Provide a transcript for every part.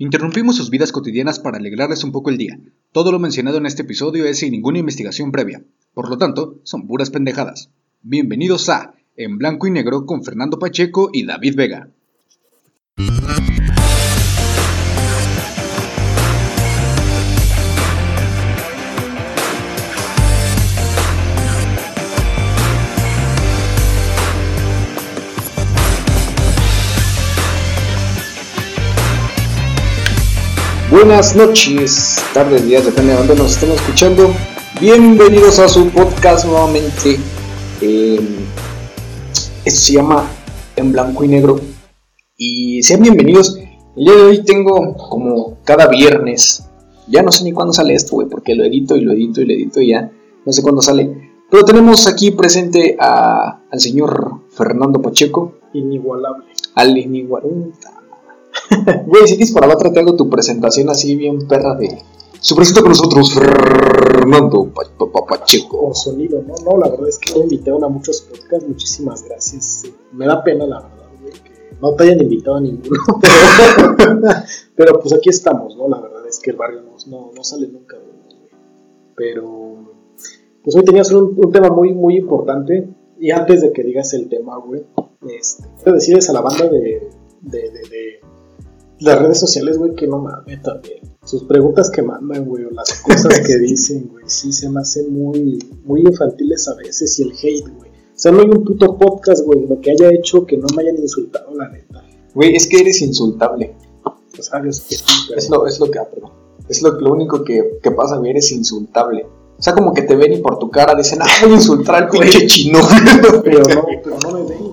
Interrumpimos sus vidas cotidianas para alegrarles un poco el día. Todo lo mencionado en este episodio es sin ninguna investigación previa. Por lo tanto, son puras pendejadas. Bienvenidos a En Blanco y Negro con Fernando Pacheco y David Vega. Buenas noches, tardes, días, depende de dónde nos estén escuchando. Bienvenidos a su podcast nuevamente. Eh, esto se llama En Blanco y Negro. Y sean bienvenidos. El día de hoy tengo como cada viernes. Ya no sé ni cuándo sale esto, güey, porque lo edito y lo edito y lo edito y ya. No sé cuándo sale. Pero tenemos aquí presente a, al señor Fernando Pacheco. Inigualable. Al inigualable. Güey, si quieres para la otra te hago tu presentación así bien perra de... Su presenta con nosotros, Fernando Pacheco. Con sonido, ¿no? No, la verdad es que me invitaron a muchos podcasts, muchísimas gracias. Me da pena, la verdad, güey, que no te hayan invitado a ninguno. Pero, pues aquí estamos, ¿no? La verdad es que el barrio no, no, sale nunca, güey. Pero, pues hoy tenías un, un tema muy, muy importante. Y antes de que digas el tema, güey, este, quiero decirles a la banda de, de, de, de las redes sociales, güey, que no mames también. Sus preguntas que mandan, güey, o las cosas que dicen, güey, sí se me hacen muy, muy infantiles a veces. Y el hate, güey. O sea, no hay un puto podcast, güey, lo que haya hecho que no me hayan insultado, la neta. Güey, es que eres insultable. O sea, es, que, es, lo, es lo que, ah, perdón. Es lo, lo único que, que, pasa, güey, eres insultable. O sea, como que te ven y por tu cara dicen, ah, voy a insultar al pinche chino. pero no, pero no me ven,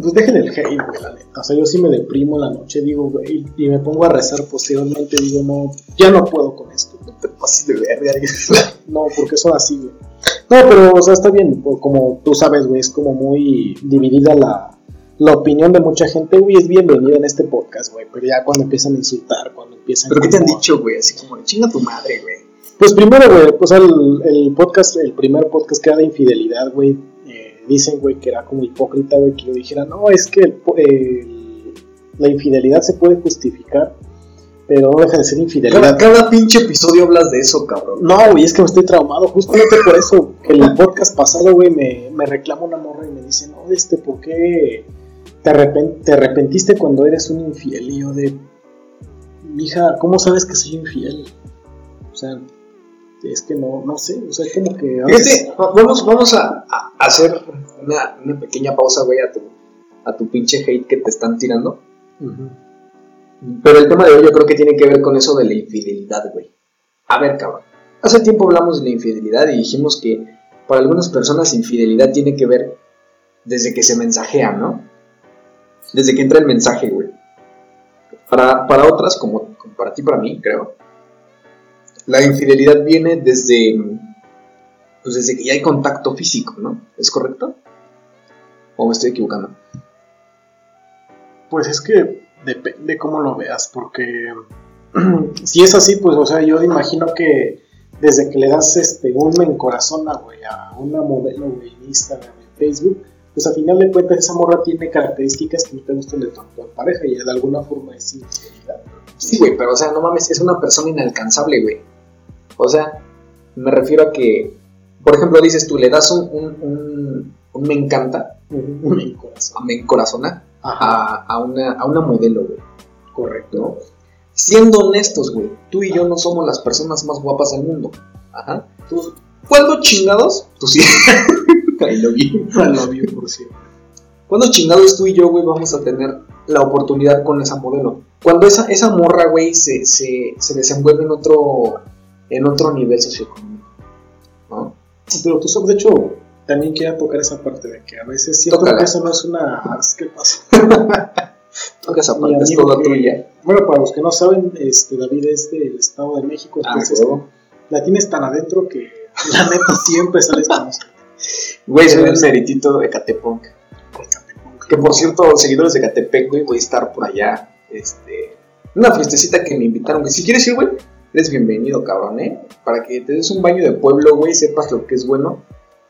pues dejen el hate, güey, la neta. O sea, yo sí me deprimo la noche, digo, güey, y me pongo a rezar posteriormente, digo, no, ya no puedo con esto. No te pases de verga. no, porque son así, güey. No, pero, o sea, está bien, como tú sabes, güey, es como muy dividida la, la opinión de mucha gente, güey, es bienvenida en este podcast, güey, pero ya cuando empiezan a insultar, cuando empiezan ¿Pero qué te han dicho, güey? Así como, chinga tu madre, güey. Pues primero, güey, pues el, el podcast, el primer podcast que era de infidelidad, güey, dicen, güey, que era como hipócrita, güey, que yo dijera, no, es que el, la infidelidad se puede justificar, pero no deja de ser infidelidad. Cada, cada pinche episodio hablas de eso, cabrón. No, güey, es que me estoy traumado, justamente por eso. En el podcast pasado, güey, me, me reclama una morra y me dice, no, este, ¿por qué te, arrepent te arrepentiste cuando eres un infiel? Y yo de, mija, ¿cómo sabes que soy infiel? O sea, es que no, no sé, o sea, como que... Vamos, vamos a, a hacer una, una, pequeña pausa, güey, a tu, a tu pinche hate que te están tirando. Uh -huh. Pero el tema de hoy yo creo que tiene que ver con eso de la infidelidad, güey. A ver, cabrón. Hace tiempo hablamos de la infidelidad y dijimos que para algunas personas infidelidad tiene que ver desde que se mensajea, ¿no? Desde que entra el mensaje, güey. Para, para otras, como, como para ti, para mí, creo, la infidelidad viene desde, pues desde que ya hay contacto físico, ¿no? ¿Es correcto? ¿O me estoy equivocando? Pues es que depende cómo lo veas, porque si es así, pues, o sea, yo imagino que desde que le das este, un me encorazona, güey, a una modelo, güey, en Instagram, en Facebook, pues a final de cuentas esa morra tiene características que no te gustan de tu actual pareja y de alguna forma es infidelidad. Sí, güey, pero o sea, no mames, es una persona inalcanzable, güey. O sea, me refiero a que, por ejemplo, dices tú, le das un, un, un, un me encanta, un me encorazona, me encorazona a, a, una, a una modelo, güey. Correcto. ¿no? Siendo honestos, güey, tú y yo no somos las personas más guapas del mundo. Ajá. ¿Tú, ¿Cuándo chingados? Tú sí. I love you. I love you, por cierto. ¿Cuándo chingados tú y yo, güey, vamos a tener la oportunidad con esa modelo? Cuando esa, esa morra, güey, se, se, se desenvuelve en otro, en otro nivel socioeconómico. ¿no? Pero tú sabes, de hecho, también quiero tocar esa parte de que a veces siento Tócala. que eso no es una... ¿Qué pasa? Toca esa parte, es toda tuya. Bueno, para los que no saben, este David es del Estado de México, Ah, entonces huevo. la tienes tan adentro que la neta siempre sales con nosotros. Güey, soy el meritito de Catepunk. Que por cierto, seguidores de Catepec, güey, voy a estar por allá. Este. Una fiestecita que me invitaron, güey. Si quieres ir, güey, eres bienvenido, cabrón, ¿eh? Para que te des un baño de pueblo, güey, sepas lo que es bueno.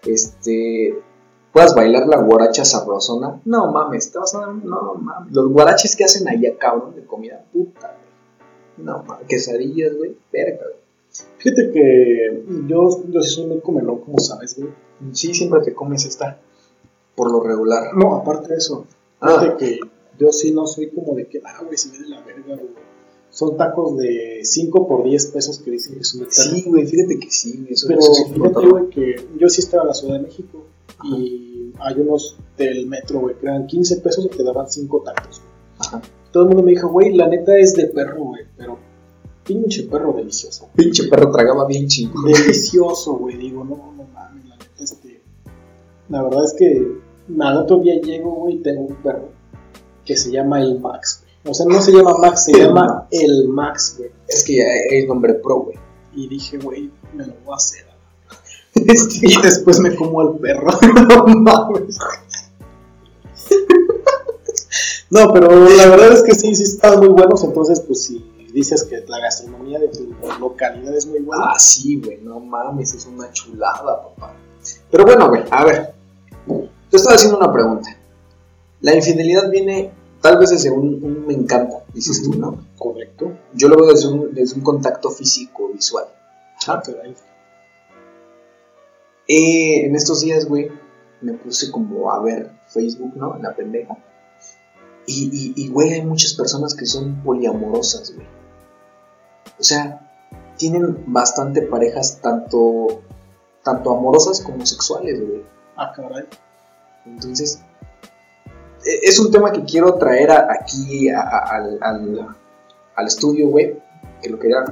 Este. puedas bailar la guaracha sabrosona. No mames, te vas a no mames. Los guaraches que hacen allá, cabrón, de comida puta, güey. No mames, quesadillas, güey, verga, güey. Fíjate que yo, yo sí soy muy comelón, como sabes, güey. Sí, siempre te comes esta, por lo regular. No, aparte de eso, Ah. fíjate que yo sí no soy como de que, ah, güey, se ve de la verga, güey. Son tacos de 5 por 10 pesos que dicen que son de Sí, güey, fíjate que sí, güey, Pero fíjate, güey, que yo sí estaba en la Ciudad de México y hay unos del metro, güey, que eran 15 pesos y te daban 5 tacos. Ajá. Todo el mundo me dijo, güey, la neta es de perro, güey, pero pinche perro delicioso. Pinche perro tragaba bien chingón. Delicioso, güey, digo, no, no mames, la neta, este. La verdad es que al otro día llego, güey, y tengo un perro que se llama el Max. O sea, no se llama Max, se El llama el Max, güey. Es que ya es nombre pro, güey. Y dije, güey, me lo voy a hacer. Y después me como al perro. no mames. No, pero la verdad es que sí, sí están muy buenos. Entonces, pues si dices que la gastronomía de tu localidad es muy buena. Ah, sí, güey, no mames, es una chulada, papá. Pero bueno, güey, a ver. Te estaba haciendo una pregunta. La infidelidad viene tal vez desde un, un me encanta, dices tú, ¿no? Correcto. Yo lo veo desde un, desde un contacto físico, visual. Ah, caray. Eh, en estos días, güey, me puse como a ver Facebook, ¿no? En la pendeja. Y, y, y, güey, hay muchas personas que son poliamorosas, güey. O sea, tienen bastante parejas, tanto, tanto amorosas como sexuales, güey. Ah, caray. Entonces, es un tema que quiero traer a- aquí a- a- al, al, al estudio, güey. Que lo quería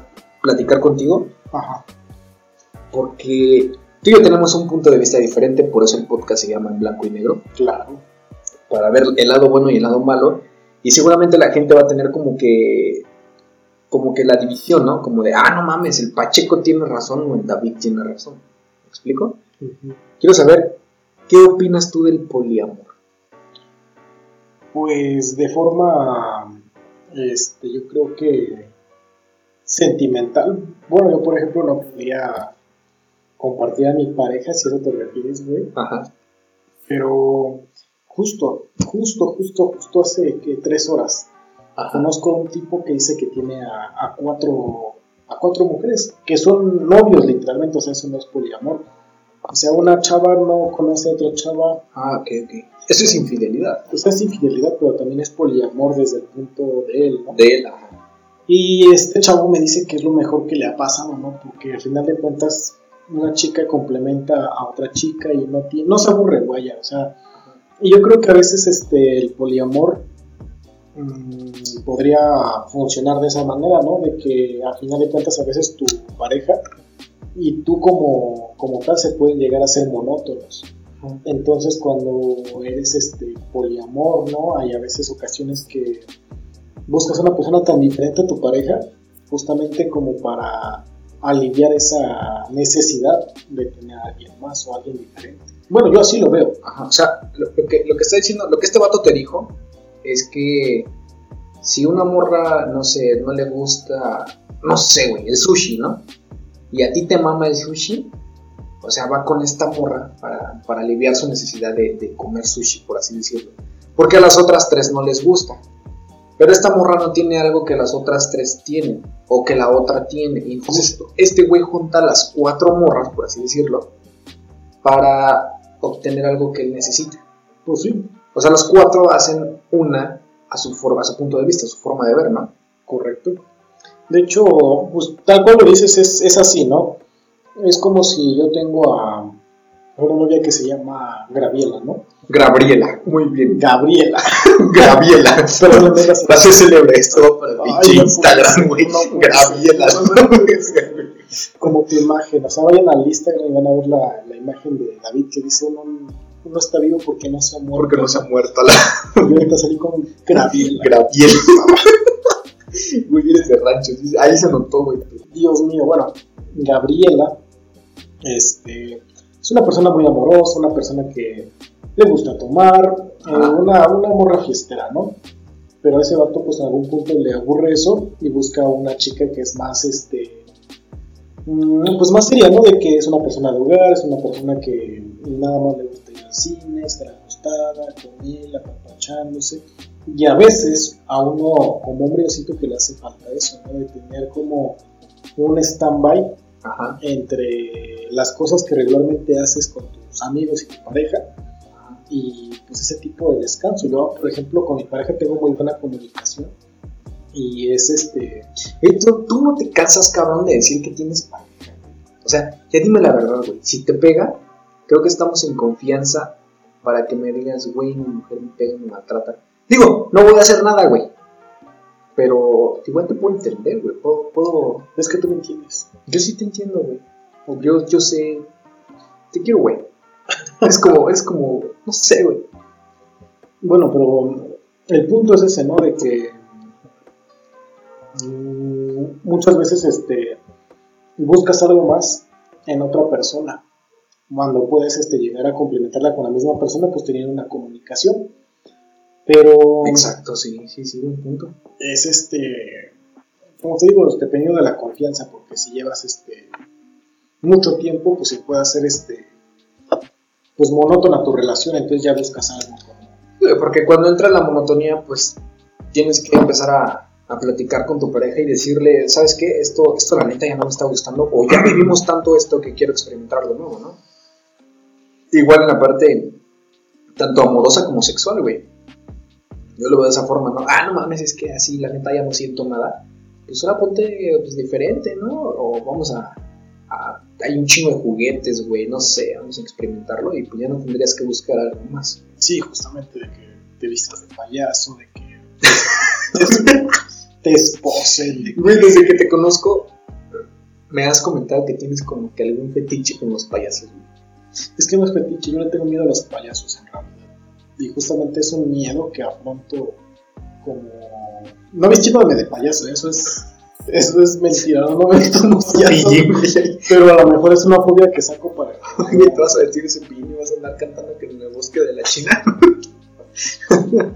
platicar contigo. Ajá. Porque tú y yo tenemos un punto de vista diferente, por eso el podcast se llama en blanco y negro, Claro. para ver el lado bueno y el lado malo, y seguramente la gente va a tener como que como que la división, ¿no? Como de, ah, no mames, el Pacheco tiene razón o el David tiene razón. ¿Me explico? Quiero saber, ¿qué opinas tú del poliamor? Pues de forma, este, yo creo que sentimental. Bueno, yo por ejemplo no podría compartir a mi pareja, si eso te refieres, güey. Ajá. Pero justo, justo, justo, justo hace que tres horas Ajá. conozco a un tipo que dice que tiene a, a cuatro a cuatro mujeres que son novios literalmente, o sea, eso no es poliamor. O sea, una chava no conoce a otra chava, Ah, ok, ok. Eso es infidelidad. sea, es infidelidad, pero también es poliamor desde el punto de él, ¿no? De él, ajá. Y este chavo me dice que es lo mejor que le ha pasado, ¿no? Porque al final de cuentas una chica complementa a otra chica y no tiene, no se aburre, vaya, o sea, y yo creo que a veces este el poliamor mm, podría funcionar de esa manera, ¿no? De que al final de cuentas a veces tu pareja y tú como, como tal se pueden llegar a ser monótonos. Entonces cuando eres este poliamor, ¿no? Hay a veces ocasiones que buscas una persona tan diferente a tu pareja, justamente como para aliviar esa necesidad de tener a alguien más o a alguien diferente. Bueno, yo así lo veo. O sea, lo, lo que, lo que está diciendo, lo que este vato te dijo es que si una morra, no sé, no le gusta, no sé, güey, el sushi, ¿no? Y a ti te mama el sushi, o sea, va con esta morra para, para aliviar su necesidad de, de comer sushi, por así decirlo. Porque a las otras tres no les gusta. Pero esta morra no tiene algo que las otras tres tienen, o que la otra tiene. Y entonces, este güey junta las cuatro morras, por así decirlo, para obtener algo que él necesita. Pues sí, O sea, los cuatro hacen una a su forma, a su punto de vista, a su forma de ver, ¿no? correcto. De hecho, pues tal cual lo dices, es, es así, ¿no? Es como si yo tengo a una novia que se llama Graviela, ¿no? Gabriela, muy bien. Gabriela. Gabriela. Pero no me célebre esto para Ay, no Instagram, güey. no Gabriela. ser. como tu imagen. O sea, vayan al Instagram y van a ver la, la imagen de David que dice uno, uno está vivo porque no se ha muerto. Porque no se ha muerto la Y ahorita salí con Graviela. Gabriela. Güey, eres de rancho. Ahí se notó, güey. Dios mío, bueno, Gabriela este, es una persona muy amorosa, una persona que le gusta tomar, eh, una, una morra fiestera, ¿no? Pero a ese vato, pues en algún punto le aburre eso y busca una chica que es más, este, mm, pues más seria, ¿no? De que es una persona de hogar, es una persona que nada más le gusta ir al oficina, estar acostada con él, apapachándose. Y a veces a uno como hombre yo siento que le hace falta eso, ¿no? De tener como un stand-by entre las cosas que regularmente haces con tus amigos y tu pareja y pues ese tipo de descanso. Yo, por ejemplo, con mi pareja tengo muy buena comunicación y es este... ¿tú, tú no te cansas, cabrón, de decir que tienes pareja. O sea, ya dime la verdad, güey. Si te pega, creo que estamos en confianza para que me digas, güey, mi mujer me pega, me maltrata. Digo, no voy a hacer nada, güey. Pero igual te puedo entender, güey. Puedo, Es que tú me entiendes. Yo sí te entiendo, güey. Yo, yo sé. Te quiero, güey. es como, es como, no sé, güey. Bueno, pero el punto es ese, ¿no? De que mm, muchas veces este, buscas algo más en otra persona. Cuando puedes este, llegar a complementarla con la misma persona, pues teniendo una comunicación. Pero. Exacto, sí, sí, sí, un punto. Es este. Como te digo, dependiendo de la confianza, porque si llevas este mucho tiempo, pues se puede hacer este pues monótona tu relación, entonces ya buscas algo. Porque cuando entra la monotonía, pues tienes que empezar a, a, platicar con tu pareja y decirle, ¿sabes qué? Esto, esto la neta ya no me está gustando, o ya vivimos tanto esto que quiero experimentar de nuevo, ¿no? Igual en la parte tanto amorosa como sexual, güey. Yo lo veo de esa forma, ¿no? Ah, no mames, es que así la neta ya no siento nada. Pues ahora ponte pues, diferente, ¿no? O vamos a, Hay un chingo de juguetes, güey, no sé, vamos a experimentarlo y pues ya no tendrías que buscar algo más. Sí, justamente de que te vistas de payaso, de que te esposen. Güey, desde que te conozco, me has comentado que tienes como que algún fetiche con los payasos, güey. Es que no es fetiche, yo le tengo miedo a los payasos. Y justamente es un miedo que afronto como... No me de de payaso, eso es... Eso es mentira, no me meto Pero a lo mejor es una fobia que saco para... ¿Qué te vas a decir ese piño? ¿Vas a andar cantando que en el bosque de la China?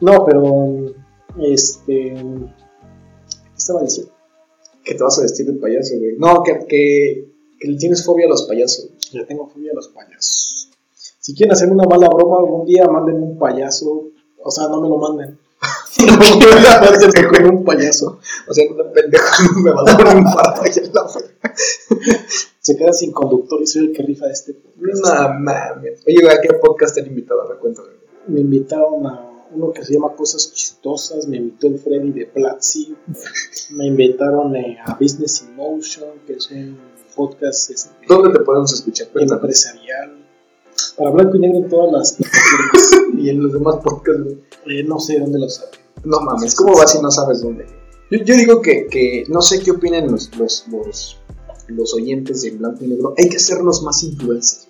no, pero... Este... ¿Qué estaba diciendo? Que te vas a vestir de payaso, güey. No, que, que, que le tienes fobia a los payasos. Le tengo fobia a los payasos. Si quieren hacer una mala broma algún día, manden un payaso. O sea, no me lo manden. no con un payaso. O sea, un pendejo me va a dar un infarto en la Se queda sin conductor y soy el que rifa de este podcast. No mames. Oye, ¿a qué podcast te han invitado? A ver, cuéntame. Me invitaron a uno que se llama Cosas Chistosas, me invitó el Freddy de Platzi, me invitaron eh, a Business in Motion, que es un podcast. Este, ¿Dónde te podemos escuchar? Empresarial para blanco y negro en todas las y en los demás podcasts, eh, no sé dónde lo sabe. No mames, ¿cómo vas si no sabes dónde? Yo, digo que, que, no sé qué opinan los, los, los, los, oyentes de blanco y negro. Hay que hacernos más influencers.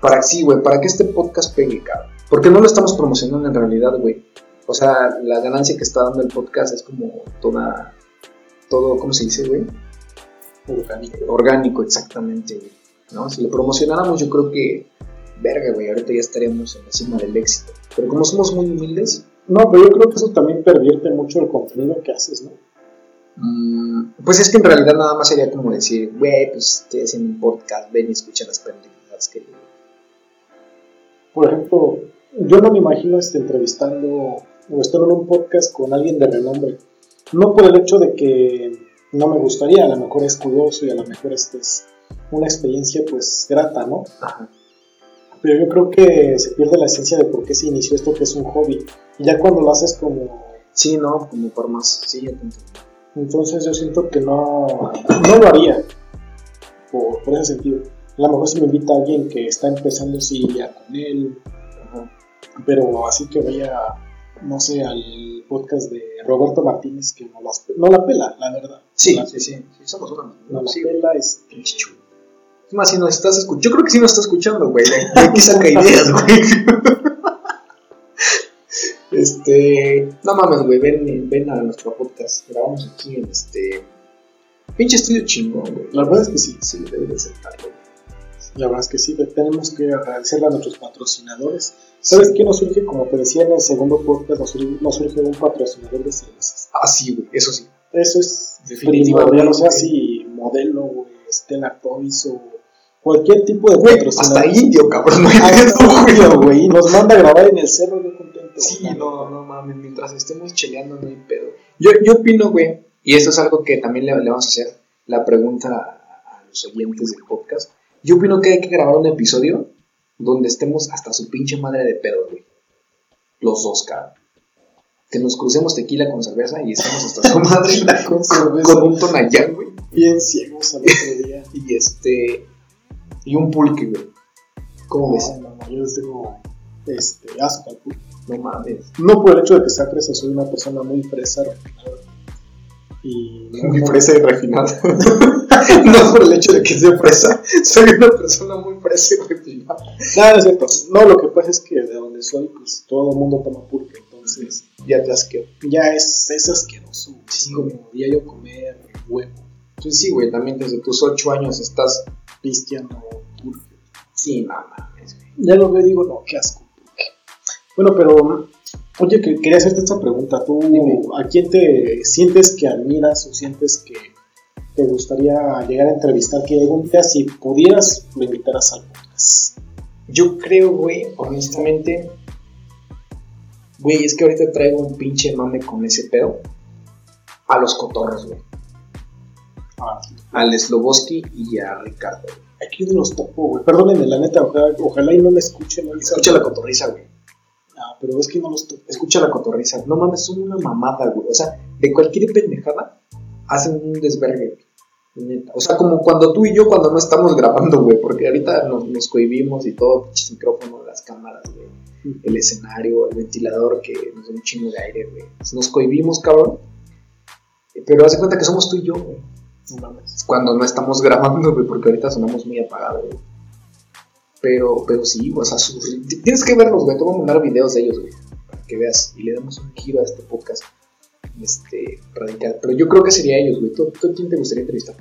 Para sí, güey, para que este podcast pegue, cabrón. Porque no lo estamos promocionando en realidad, güey. O sea, la ganancia que está dando el podcast es como toda. Todo, ¿cómo se dice, güey? Orgánico. Orgánico, exactamente, güey. ¿No? Si lo promocionáramos, yo creo que verga, güey, ahorita ya estaríamos en la cima del éxito. Pero como somos muy humildes. No, pero yo creo que eso también pervierte mucho el contenido que haces, ¿no? Mm, pues es que en realidad nada más sería como decir, güey, pues estoy haciendo un podcast, ven y escucha las pendejadas que Por ejemplo, yo no me imagino este, entrevistando o estar en un podcast con alguien de renombre. No por el hecho de que no me gustaría, a lo mejor es curioso y a lo mejor este es una experiencia pues grata, ¿no? Ajá pero yo creo que se pierde la esencia de por qué se inició esto que es un hobby. Y ya cuando lo haces como... Sí, no, como por más, sí, Entonces yo siento que no, no lo haría, por, por, ese sentido. A lo mejor si me invita a alguien que está empezando, sí, ya con él, pero así que vaya, no sé, al podcast de Roberto Martínez, que no, no la pela, la verdad. Sí, sí, sí, sí, somos una. No la pela, es... Chichu más, si nos estás escuchando. Yo creo que sí nos está escuchando, güey. De aquí saca ideas, güey. este. No mames, güey. Ven, ven a nuestro podcast. Grabamos aquí en este. Pinche estudio chingón, güey. La verdad es que sí. Sí, debe de aceptarlo. La verdad es que sí. Tenemos que agradecerle a nuestros patrocinadores. ¿Sabes qué nos surge? Como te decía en el segundo podcast, nos surge, un patrocinador de cervezas. Ah, sí, güey. Eso sí. Eso es primordial. No sé si modelo, güey, Stella Toys o cualquier tipo de Güey, hasta indio, cabrón. No hay güey. no, güey, nos manda a grabar en el cerro, yo contento. Sí, no, no mames, mientras estemos cheleando no hay pedo. Yo, yo opino, güey, y esto es algo que también le, le vamos a hacer la pregunta a, a los oyentes del podcast. Yo opino que hay que grabar un episodio donde estemos hasta su pinche madre de pedo, güey. Los dos, cabrón. Que nos crucemos tequila con cerveza y estemos hasta su madre Con cerveza. con un tonallán, güey. Bien ciegos al otro día. Y este. Y un pulque, güey. ¿Cómo ves? No, no, yo les tengo este, asco al pulque. No mames. No por el hecho de que sea fresa, soy una persona muy fresa, refinada. Y no, Muy fresa y refinada. no por el hecho de que sea fresa. Soy una persona muy fresa y refinada. No, no es cierto. No, lo que pasa es que de donde soy, pues todo el mundo toma pulque, entonces Ya te asqueo. ya es, es asqueroso. Sí, como diario comer huevo, Pues sí, güey, también desde tus ocho años estás. Pisteando pulque. Sí, no mames. Ya lo veo y digo, no, qué asco. pulque. Bueno, pero, oye, que quería hacerte esta pregunta. ¿Tú Dime. a quién te sientes que admiras o sientes que te gustaría llegar a entrevistar? Que algún día, si pudieras, lo invitaras al podcast. Yo creo, güey, honestamente. Güey, es que ahorita traigo un pinche mame con ese pedo. A los cotorros, güey. Al Sloboski y a Ricardo. aquí no los topo, güey. Perdónenme, la neta, ojalá, ojalá y no me escuchen. ¿no? Escucha la cotorriza, güey. Ah, pero es que no los topo. Escucha la cotorriza. No mames, son una mamada, güey. O sea, de cualquier pendejada hacen un desvergue. Neta. O sea, como cuando tú y yo, cuando no estamos grabando, güey. Porque ahorita nos, nos cohibimos y todo, pinches micrófonos, las cámaras, güey. El escenario, el ventilador que nos da un chingo de aire, güey. Nos cohibimos, cabrón. Pero haz de cuenta que somos tú y yo, güey. Cuando no estamos grabando, güey, porque ahorita sonamos muy apagados, güey. Pero, pero sí, o sea, su- tienes que verlos, güey. Te voy a mandar videos de ellos, güey. Para que veas y le damos un giro a este podcast. Este, radical. Pero yo creo que sería ellos, güey. ¿Tú, tú quién te gustaría entrevistar?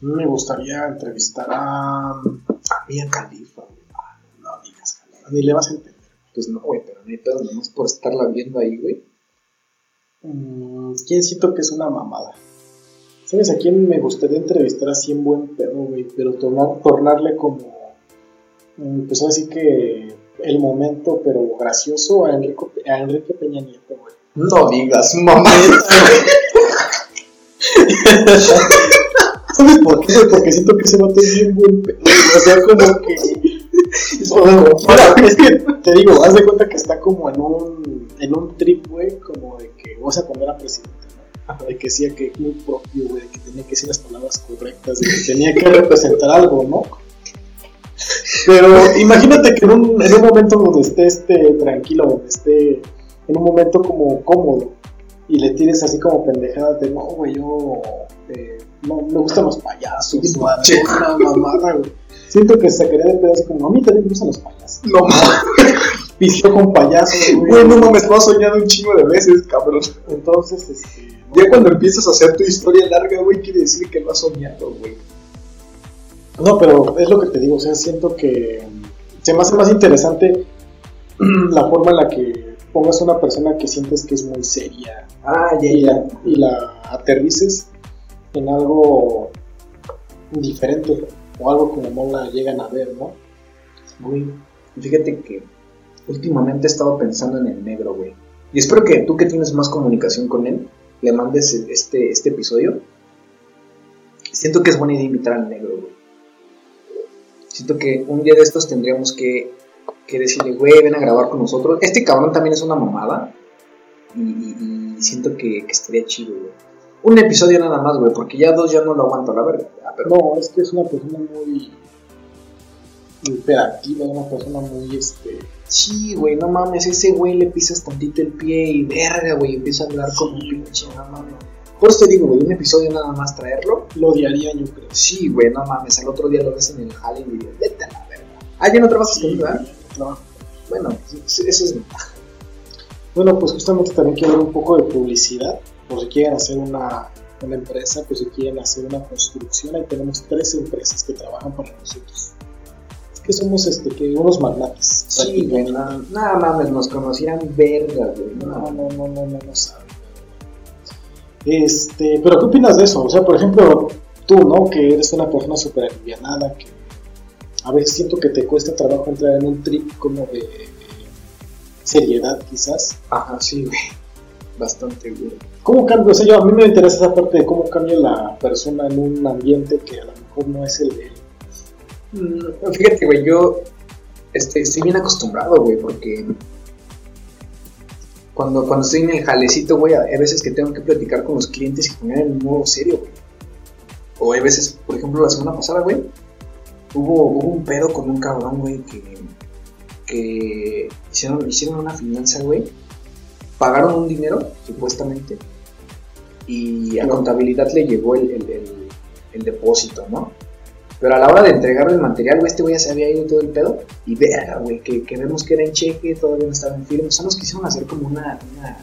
Me gustaría entrevistar a. A Mia Khalifa, güey. Ah, No digas, cabrón, ni le vas a entender. Pues no, güey, pero no hay pedo, nomás por estarla viendo ahí, güey. Mm, ¿Quién siento que es una mamada? ¿Sabes a quién me gustaría entrevistar así en buen pedo, güey? Pero tornar, tornarle como. mm, Pues así que. El momento, pero gracioso a Enrique, a Enrique Peña Nieto, güey. No digas, mamá. ¿Sabes por qué? Porque siento que ese vato es bien buen pedo. O sea, como que. Es que te digo, haz de cuenta que está como en un, en un trip, güey, como de que, o sea, cuando era presidente. De que decía que muy propio, güey, que tenía que decir las palabras correctas, de que tenía que representar algo, ¿no? Pero imagínate que en un, en un momento donde esté este, tranquilo, donde esté en un momento como cómodo, y le tires así como pendejadas de, no, güey, yo eh, no me gustan los payasos, Che. una mamada, güey. Siento que sacaría de pedo así como, a mí también me gustan los payasos. No mames. Pisteó con payasos, güey. Güey, no mames, lo has soñado un chingo de veces, cabrón. Entonces, este. Ya cuando empiezas a hacer tu historia larga, güey, quiere decir que lo has soñado, güey. No, pero es lo que te digo, o sea, siento que se me hace más interesante la forma en la que pongas a una persona que sientes que es muy seria Ah, y la, y la aterrices en algo diferente o algo como no la llegan a ver, ¿no? Güey, fíjate que últimamente he estado pensando en el negro, güey. Y espero que tú que tienes más comunicación con él, le mandes este, este episodio. Siento que es buena idea invitar al negro. Siento que un día de estos tendríamos que, que decirle, güey, ven a grabar con nosotros. Este cabrón también es una mamada. Y, siento que, que estaría chido. Un episodio nada más, güey, porque ya dos ya no lo aguanto la verga. Ah, No, es que es una persona muy imperativa, una persona muy este Sí, güey, no mames, ese güey le pisas tantito el pie y verga, güey, empieza a hablar como un pinche, no mames. Por eso te digo, güey, un episodio nada más traerlo. lo odiaría yo creo. Sí, güey, no mames, al otro día lo ves en el jale y dices, vete a la verga. Ah, ya no trabajas conmigo, ¿verdad? No. Bueno, pues, ese es ventaja. Bueno, pues justamente también quiero un poco de publicidad, por si quieren hacer una, una empresa, pues si quieren hacer una construcción, ahí tenemos tres empresas que trabajan para nosotros. Que somos este, que unos magnates. Sí, güey, nada, nada mames, nos conocían verga, güey. No, No, no, no, no, no, no saben. Este, pero ¿qué opinas de eso? O sea, por ejemplo, tú, ¿no? Que eres una persona súper alivianada, que a veces siento que te cuesta trabajo entrar en un trip como de seriedad, quizás. Ajá, sí, güey. Bastante, güey. ¿Cómo cambia? O sea, yo, a mí me interesa esa parte de cómo cambia la persona en un ambiente que a lo mejor no es el. Mm, Fíjate, güey, yo este, estoy bien acostumbrado, güey, porque cuando, cuando estoy en el jalecito, güey, hay veces que tengo que platicar con los clientes y poner en un modo serio, güey. O hay veces, por ejemplo, la semana pasada, güey, hubo, hubo un pedo con un cabrón, güey, que, que hicieron, hicieron una finanza, güey. Pagaron un dinero, supuestamente, y a contabilidad le llegó el, el- el- el depósito, ¿no? Pero a la hora de entregarle el material, güey, este güey ya se había ido todo el pedo. Y verga, güey, que, que vemos que era en cheque, todavía no estaba en firme. O sea, nos quisieron hacer como una. una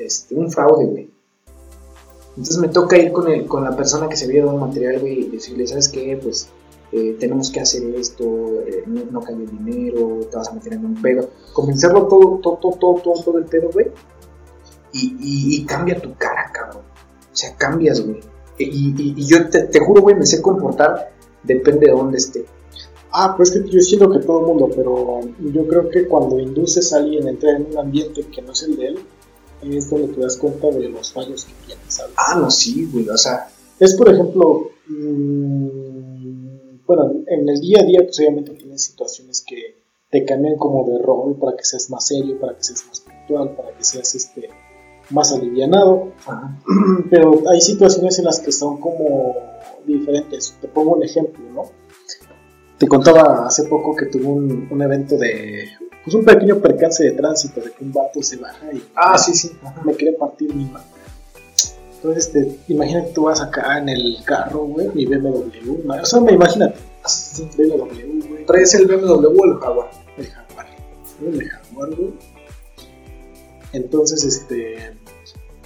este, un fraude, güey. Entonces me toca ir con, el, con la persona que se había dado el material, güey, y decirle, ¿sabes qué? Pues eh, tenemos que hacer esto, eh, no, no dinero, te vas a meter en un pedo. Convencerlo todo, todo, todo, todo, todo, todo el pedo, güey. Y, y, y cambia tu cara, cabrón. O sea, cambias, güey. Y, y- y yo te, te juro, güey, me sé comportar, depende de dónde esté. Ah, pues que yo siento que todo el mundo, pero yo creo que cuando induces a alguien a entrar en un ambiente que no es el de él, es donde te das cuenta de los fallos que tienes, ¿sabes? Ah, no, sí, güey, o sea, Es, por ejemplo, mm, bueno, en el día a día, pues obviamente tienes situaciones que te cambian como de rol para que seas más serio, para que seas más puntual, para que seas este más alivianado, ajá, pero hay situaciones en las que son como diferentes. Te pongo un ejemplo, ¿no? Te contaba hace poco que tuve un, un evento de, pues un pequeño percance de tránsito, de que un vato se baja y ah, sí, sí, ajá. me quiere partir mi mano. Entonces, este, imagínate tú vas acá en el carro, güey, mi BMW, ¿no? o sea, me imagínate, BMW, güey, ¿Traes el BMW o el Jaguar? el Jaguar, el Jaguar, güey. Entonces, este,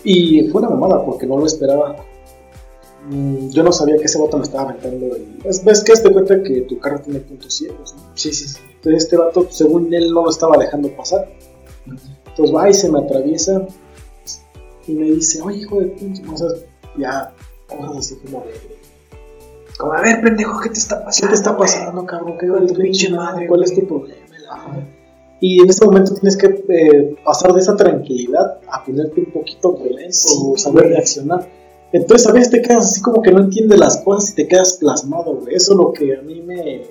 y fue una mamada porque no lo esperaba. Mm, Yo no sabía que ese vato me estaba aventando. el- ¿Ves, ves que te cuenta que tu carro tiene puntos ciegos, ¿no? Sí, sí, sí. Entonces este vato, según él, no lo estaba dejando pasar. Entonces va y se me atraviesa y me dice, oye, hijo de pinche, o sea, ya, cosas así como de, Como, a ver, pendejo, ¿qué te está ¿qué pasando? te está pasando, cabrón? ¿Qué de tu pinche madre? ¿Cuál es tu problema? Y en este momento tienes que eh, pasar de esa tranquilidad a ponerte un poquito violento Sí, o saber reaccionar. Entonces a veces te quedas así como que no entiendes las cosas y te quedas plasmado, güey. Eso es lo que a mí me,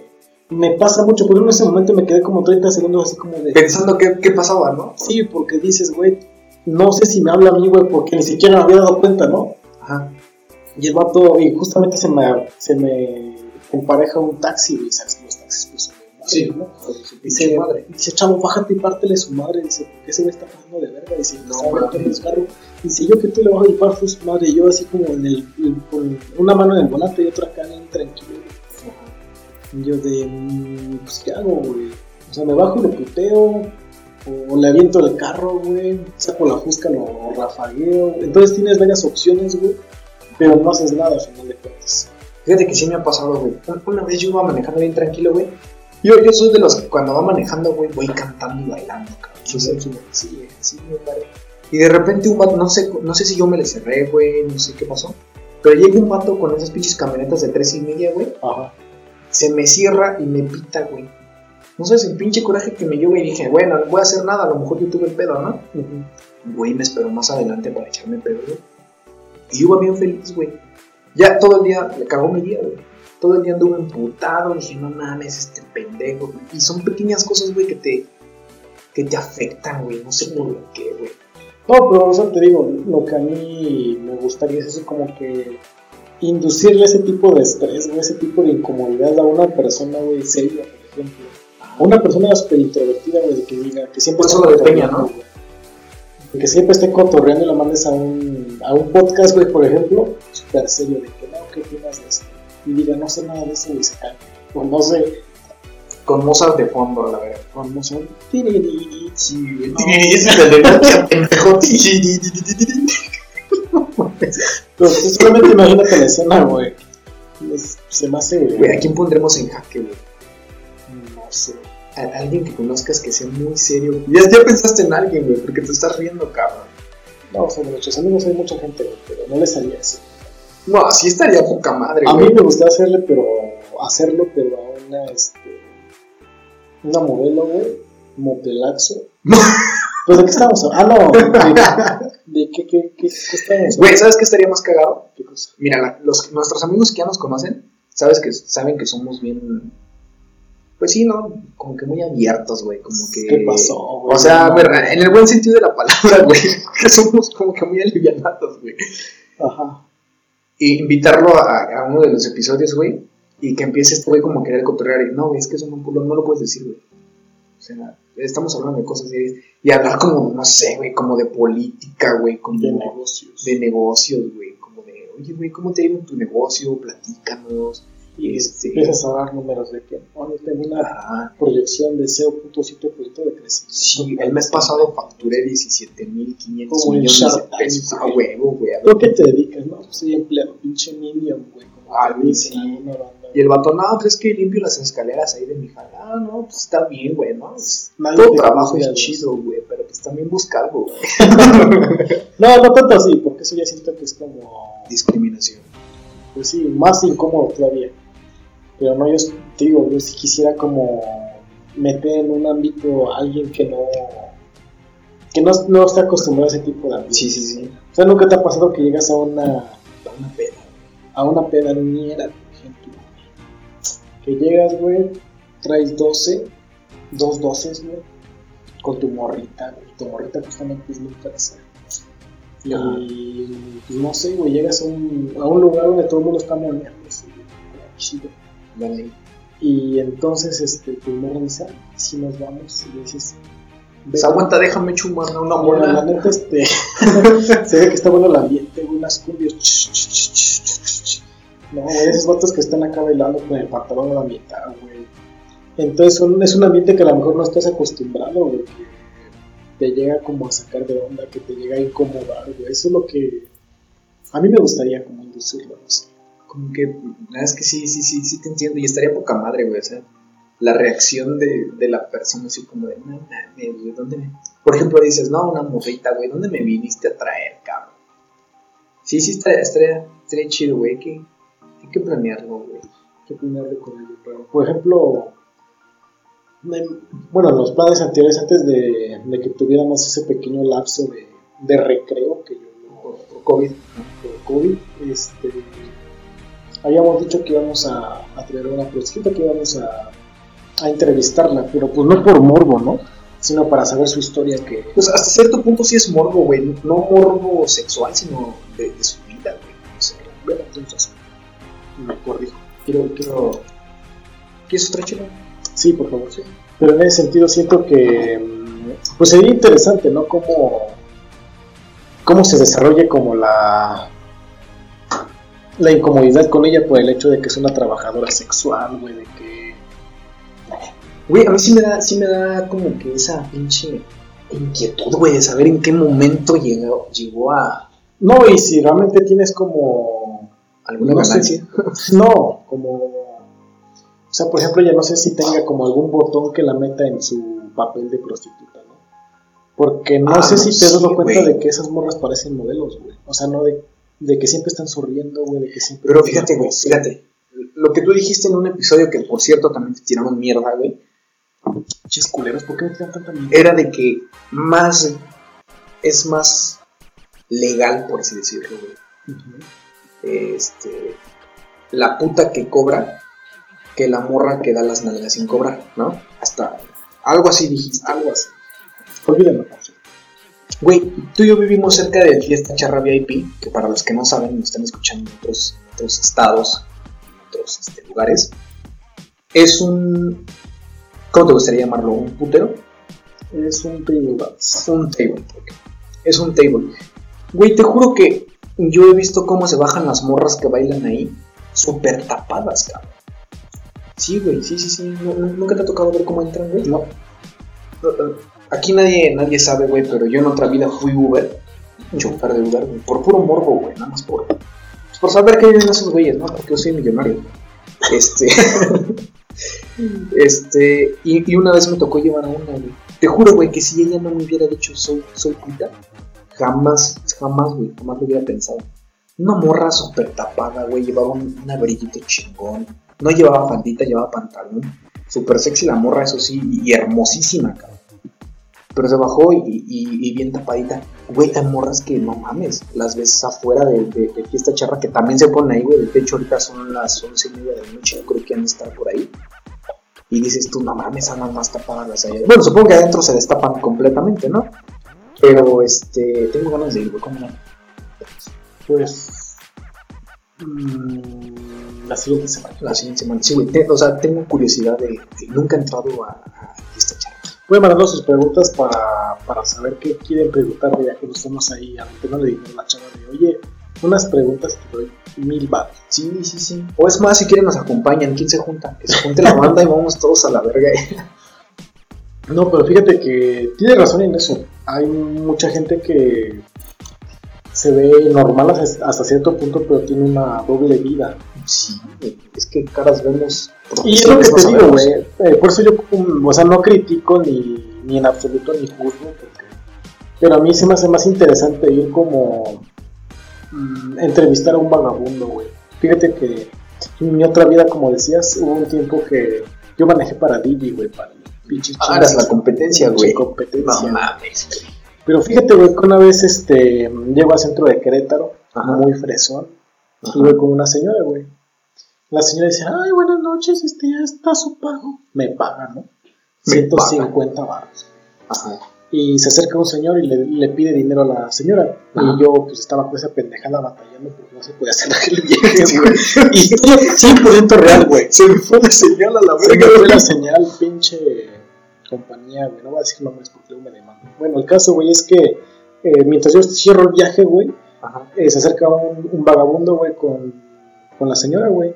me pasa mucho. Porque en ese momento me quedé como 30 segundos así como de... Pensando qué, qué pasaba, ¿no? Sí, porque dices, güey, no sé si me habla a mí, güey, porque ni siquiera me había dado cuenta, ¿no? Ajá. Y el vato, y justamente se me, se me empareja un taxi, güey, sabes que los taxis pues Sí. ¿no? Dice, madre. dice, chavo, bájate y pártele su madre. Dice, ¿por qué ese güey está pasando de verga? Dice, No, el carro. Dice, yo que tú le vas a disparar a su madre. Y yo así como en el, el- con una mano en el volante y otra acá en tranquilo. Y yo de, mm, pues, ¿qué hago, güey? O sea, me bajo y lo puteo. O le aviento el carro, güey. Saco la fusca, lo rafagueo. Entonces tienes varias opciones, güey. Pero no haces nada al final de cuentas. Fíjate que sí me ha pasado, güey. Un- Una vez yo iba manejando bien tranquilo, güey. Yo, yo soy de los que cuando va manejando, güey, voy cantando y bailando, cabrón. Sí, sí, sí, sí. Y de repente un vato, no sé, no sé si yo me le cerré, güey, no sé qué pasó. Pero llega un vato con esas pinches camionetas de tres y media, güey. Ajá. Se me cierra y me pita, güey. No sabes el pinche coraje que me dio, güey. Dije, bueno, no voy a hacer nada, a lo mejor yo tuve el pedo, ¿no? Güey, me esperó más adelante para echarme pedo, güey. Y yo iba bien feliz, güey. Ya todo el día, le cagó mi día, güey. Todo el día anduve emputado, dije, no mames, este pendejo. Y son pequeñas cosas, güey, que te, que te afectan, güey. No sé por qué, güey. No, pero o sea, te digo, lo que a mí me gustaría es eso como que inducirle ese tipo de estrés, güey, ese tipo de incomodidad a una persona, güey, seria, por ejemplo. A una persona súper introvertida, güey, que diga, que siempre eso lo de Peña, ¿no? De que siempre esté cotorreando y lo mandes a un, a un podcast, güey, por ejemplo, súper serio, de que no, ¿qué opinas de esto? Y diga, no sé nada de eso, y se cae. O no sé, Con Mozart de fondo, la verdad. o no sé, tiriri, Sí, güey. No. Ese es el de Nokia, pendejo. Pero tú solamente imagínate la escena, güey. Se me hace. Güey, ¿a quién pondremos en jaque, güey? No sé. A alguien que conozcas que sea muy serio. Ya, ya pensaste en alguien, güey, porque te estás riendo, cabrón. No, o sea, de nuestros amigos hay mucha gente, pero no les haría eso. No, así estaría poca madre, A güey. mí me gustaría hacerle, pero hacerlo, pero a una, este, una modelo, güey, modelaxo. pues de qué estamos hablando. Ah, no, de, qué, qué, qué, estamos Güey, ¿sabes qué estaría más cagado? ¿Qué cosa? Mira, los, nuestros amigos que ya nos conocen, sabes que saben que somos bien pues sí, ¿no? Como que muy abiertos, güey, como que... ¿Qué pasó, güey? O sea, en el buen sentido de la palabra, güey, que somos como que muy alivianados, güey. Ajá. Y invitarlo a, uno de los episodios, güey, y que empiece este güey como a querer cotorrear y, no, güey, es que eso no, no lo puedes decir, güey. O sea, estamos hablando de cosas serias. Y hablar como, no sé, güey, como de política, güey, como... De negocios. De negocios, güey, como de, oye, güey, ¿cómo te ha ido en tu negocio? Platícanos y este, empiezas a dar números de que hoy tengo una proyección de 0.7% de crecimiento. Sí, el mes pasado facturé 17.500 millones de pesos a huevo, güey. ¿Tú qué te dedicas? No, pues soy empleado, pinche minion, güey. Ah, sí. Y el vato, no, ¿crees que limpio las escaleras ahí de mi jala? Ah, no, pues está bien, güey, ¿no? Pues, todo trabajo es chido, güey, pero pues también busca algo, güey. no, no tanto así, porque eso ya siento que es como... Discriminación. Pues sí, más incómodo todavía. Pero no, yo te digo, yo si quisiera como meter en un ámbito a alguien que no que no, no está acostumbrado a ese tipo de ámbito. Sí, sí, sí. O sea, nunca te ha pasado que llegas a una, a una peda, a una peda niñera, por ejemplo. Que llegas, güey, traes 12, dos doces, güey, con tu morrita, güey. Tu morrita justamente es muy interesante. Y pues no sé, güey, llegas a un, a un lugar donde todo el mundo está moneando, así, chido y entonces este, primero dice, si nos vamos, y dices, se aguanta, déjame chumarme una bola. La neta, este, se ve que está bueno el ambiente, unas cumbias. No, güey, esos vatos que están acá bailando con el pantalón mitad, güey. Entonces es un ambiente que a lo mejor no estás acostumbrado, güey. Que te llega como a sacar de onda, que te llega a incomodar, güey. Eso es lo que a mí me gustaría como inducirlo, no sé como que, la es que sí, sí, sí, sí te entiendo. Y estaría poca madre, güey. O sea, la reacción de, de la persona, así como de, no güey, ¿dónde me.? Por ejemplo, dices, no, una morrita, güey, ¿dónde me viniste a traer, cabrón? Sí, sí, estaría, estaría, estaría chido, güey. Que, hay que planearlo, güey. Hay que planearlo con ello. Pero, por ejemplo, bueno, los planes anteriores, antes de, de que tuviéramos ese pequeño lapso de, de recreo que yo. Por, COVID, Por COVID, este habíamos dicho que íbamos a, a traer una prostituta, que íbamos a, a, entrevistarla, pero pues no por morbo, ¿no? Sino para saber su historia que... Pues hasta cierto punto sí es morbo, güey. No morbo sexual, sino de, su vida, güey. No sé. Bueno, entonces, me corrijo. Quiero, quiero... ¿Quieres otra chela? Sí, por favor, sí. Pero en ese sentido siento que... Mm, pues sería interesante, ¿no? Cómo, cómo se desarrolla como la la incomodidad con ella por el hecho de que es una trabajadora sexual, güey, de que... Güey, a mí sí me da, sí me da como que esa pinche inquietud, güey, de saber en qué momento llegó, llegó a... No, y si realmente tienes como... ¿Alguna ganancia? no, como... O sea, por ejemplo, ya no sé si tenga como algún botón que la meta en su papel de prostituta, ¿no? Porque no ah, sé si te has dado cuenta de que esas morras parecen modelos, güey. O sea, no de de que siempre están sonriendo, güey, de que siempre... Pero fíjate, güey, fíjate. Lo que tú dijiste en un episodio que, por cierto, también te tiraron mierda, güey. Ches culeros, ¿por qué me tiran tanta mierda? Era de que más... Es más legal, por así decirlo, güey. Este... La puta que cobra que la morra que da las nalgas sin cobrar, ¿no? Hasta... Algo así dijiste. Algo así. Olvídalo, por Güey, tú y yo vivimos cerca de Fiesta Charra VIP, que para los que no saben, nos están escuchando en otros, estados, en otros este, lugares. Es un. ¿Cómo te gustaría llamarlo? ¿Un putero? Es un table Un table, Es un table. Güey, te juro que yo he visto cómo se bajan las morras que bailan ahí, súper tapadas, cabrón. Sí, güey, sí, sí, sí. ¿Nunca te ha tocado ver cómo entran, güey? No. Aquí nadie, nadie sabe, güey, pero yo en otra vida fui Uber, chofer de Uber, güey, por puro morbo, güey, nada más por, pues por saber que viven esos güeyes, ¿no? Porque yo soy millonario. Este, este, y, una vez me tocó llevar a una, güey. Te juro, güey, que si ella no me hubiera dicho soy, soy cuita, jamás, jamás, jamás lo hubiera pensado. Una morra súper tapada, güey, llevaba un, un abriguito chingón, No llevaba faldita, llevaba pantalón. Súper sexy la morra, eso sí, y hermosísima, cabrón. Pero se bajó y, y, y bien tapadita. Güey, hay morras que no mames, las ves afuera de, de, fiesta charra que también se ponen ahí, güey. De hecho, ahorita son las once y media de la noche, yo creo que han de estar por ahí. Y dices tú, no mames, andan más tapadas las allá. Bueno, supongo que adentro se destapan completamente, ¿no? Pero este, tengo ganas de ir, güey, ¿cómo no? Pues. Mmm, la siguiente semana. La siguiente semana, sí, güey. o sea, tengo curiosidad de. nunca he entrado a. Pueden mandarnos sus preguntas para, para saber qué quieren preguntar, ya que nos estamos ahí a no le digo a la chava de, oye, unas preguntas que te doy mil baros. Sí, sí, sí. O es más, si quieren nos acompañan, ¿quién se junta? Que se junte la banda y vamos todos a la verga. no, pero fíjate que tiene razón en eso. Hay mucha gente que se ve normal hasta cierto punto, pero tiene una doble vida. Sí, es que caras vemos. Y es lo que te digo, güey. Eh, por eso yo, o sea, no critico ni, ni en absoluto ni juzgo, porque, pero a mí se me hace más interesante ir como mm, entrevistar a un vagabundo, güey. Fíjate que en mi otra vida, como decías, hubo un tiempo que yo manejé para Didi, güey, para el pinche Ah, eras la competencia, güey. competencia. No Pero fíjate, güey, que una vez este, llego al centro de Querétaro, muy fresón, y voy con una señora, güey. La señora dice, ay, buenas noches, este ya está su pago. Me paga, ¿no? 150 baros. Ajá. Y se acerca un señor y le, pide dinero a la señora. Y yo, pues, estaba con esa pendejada batallando porque no se podía hacer aquel viaje, güey. y 100% real, güey. Se me fue la señal a la verga. Se me fue la señal, pinche compañía, güey. No voy a decir nombres porque luego me demandan. Bueno, el caso, güey, es que eh, mientras yo cierro el viaje, güey, eh, se acerca un, un vagabundo, güey, con, con la señora, güey.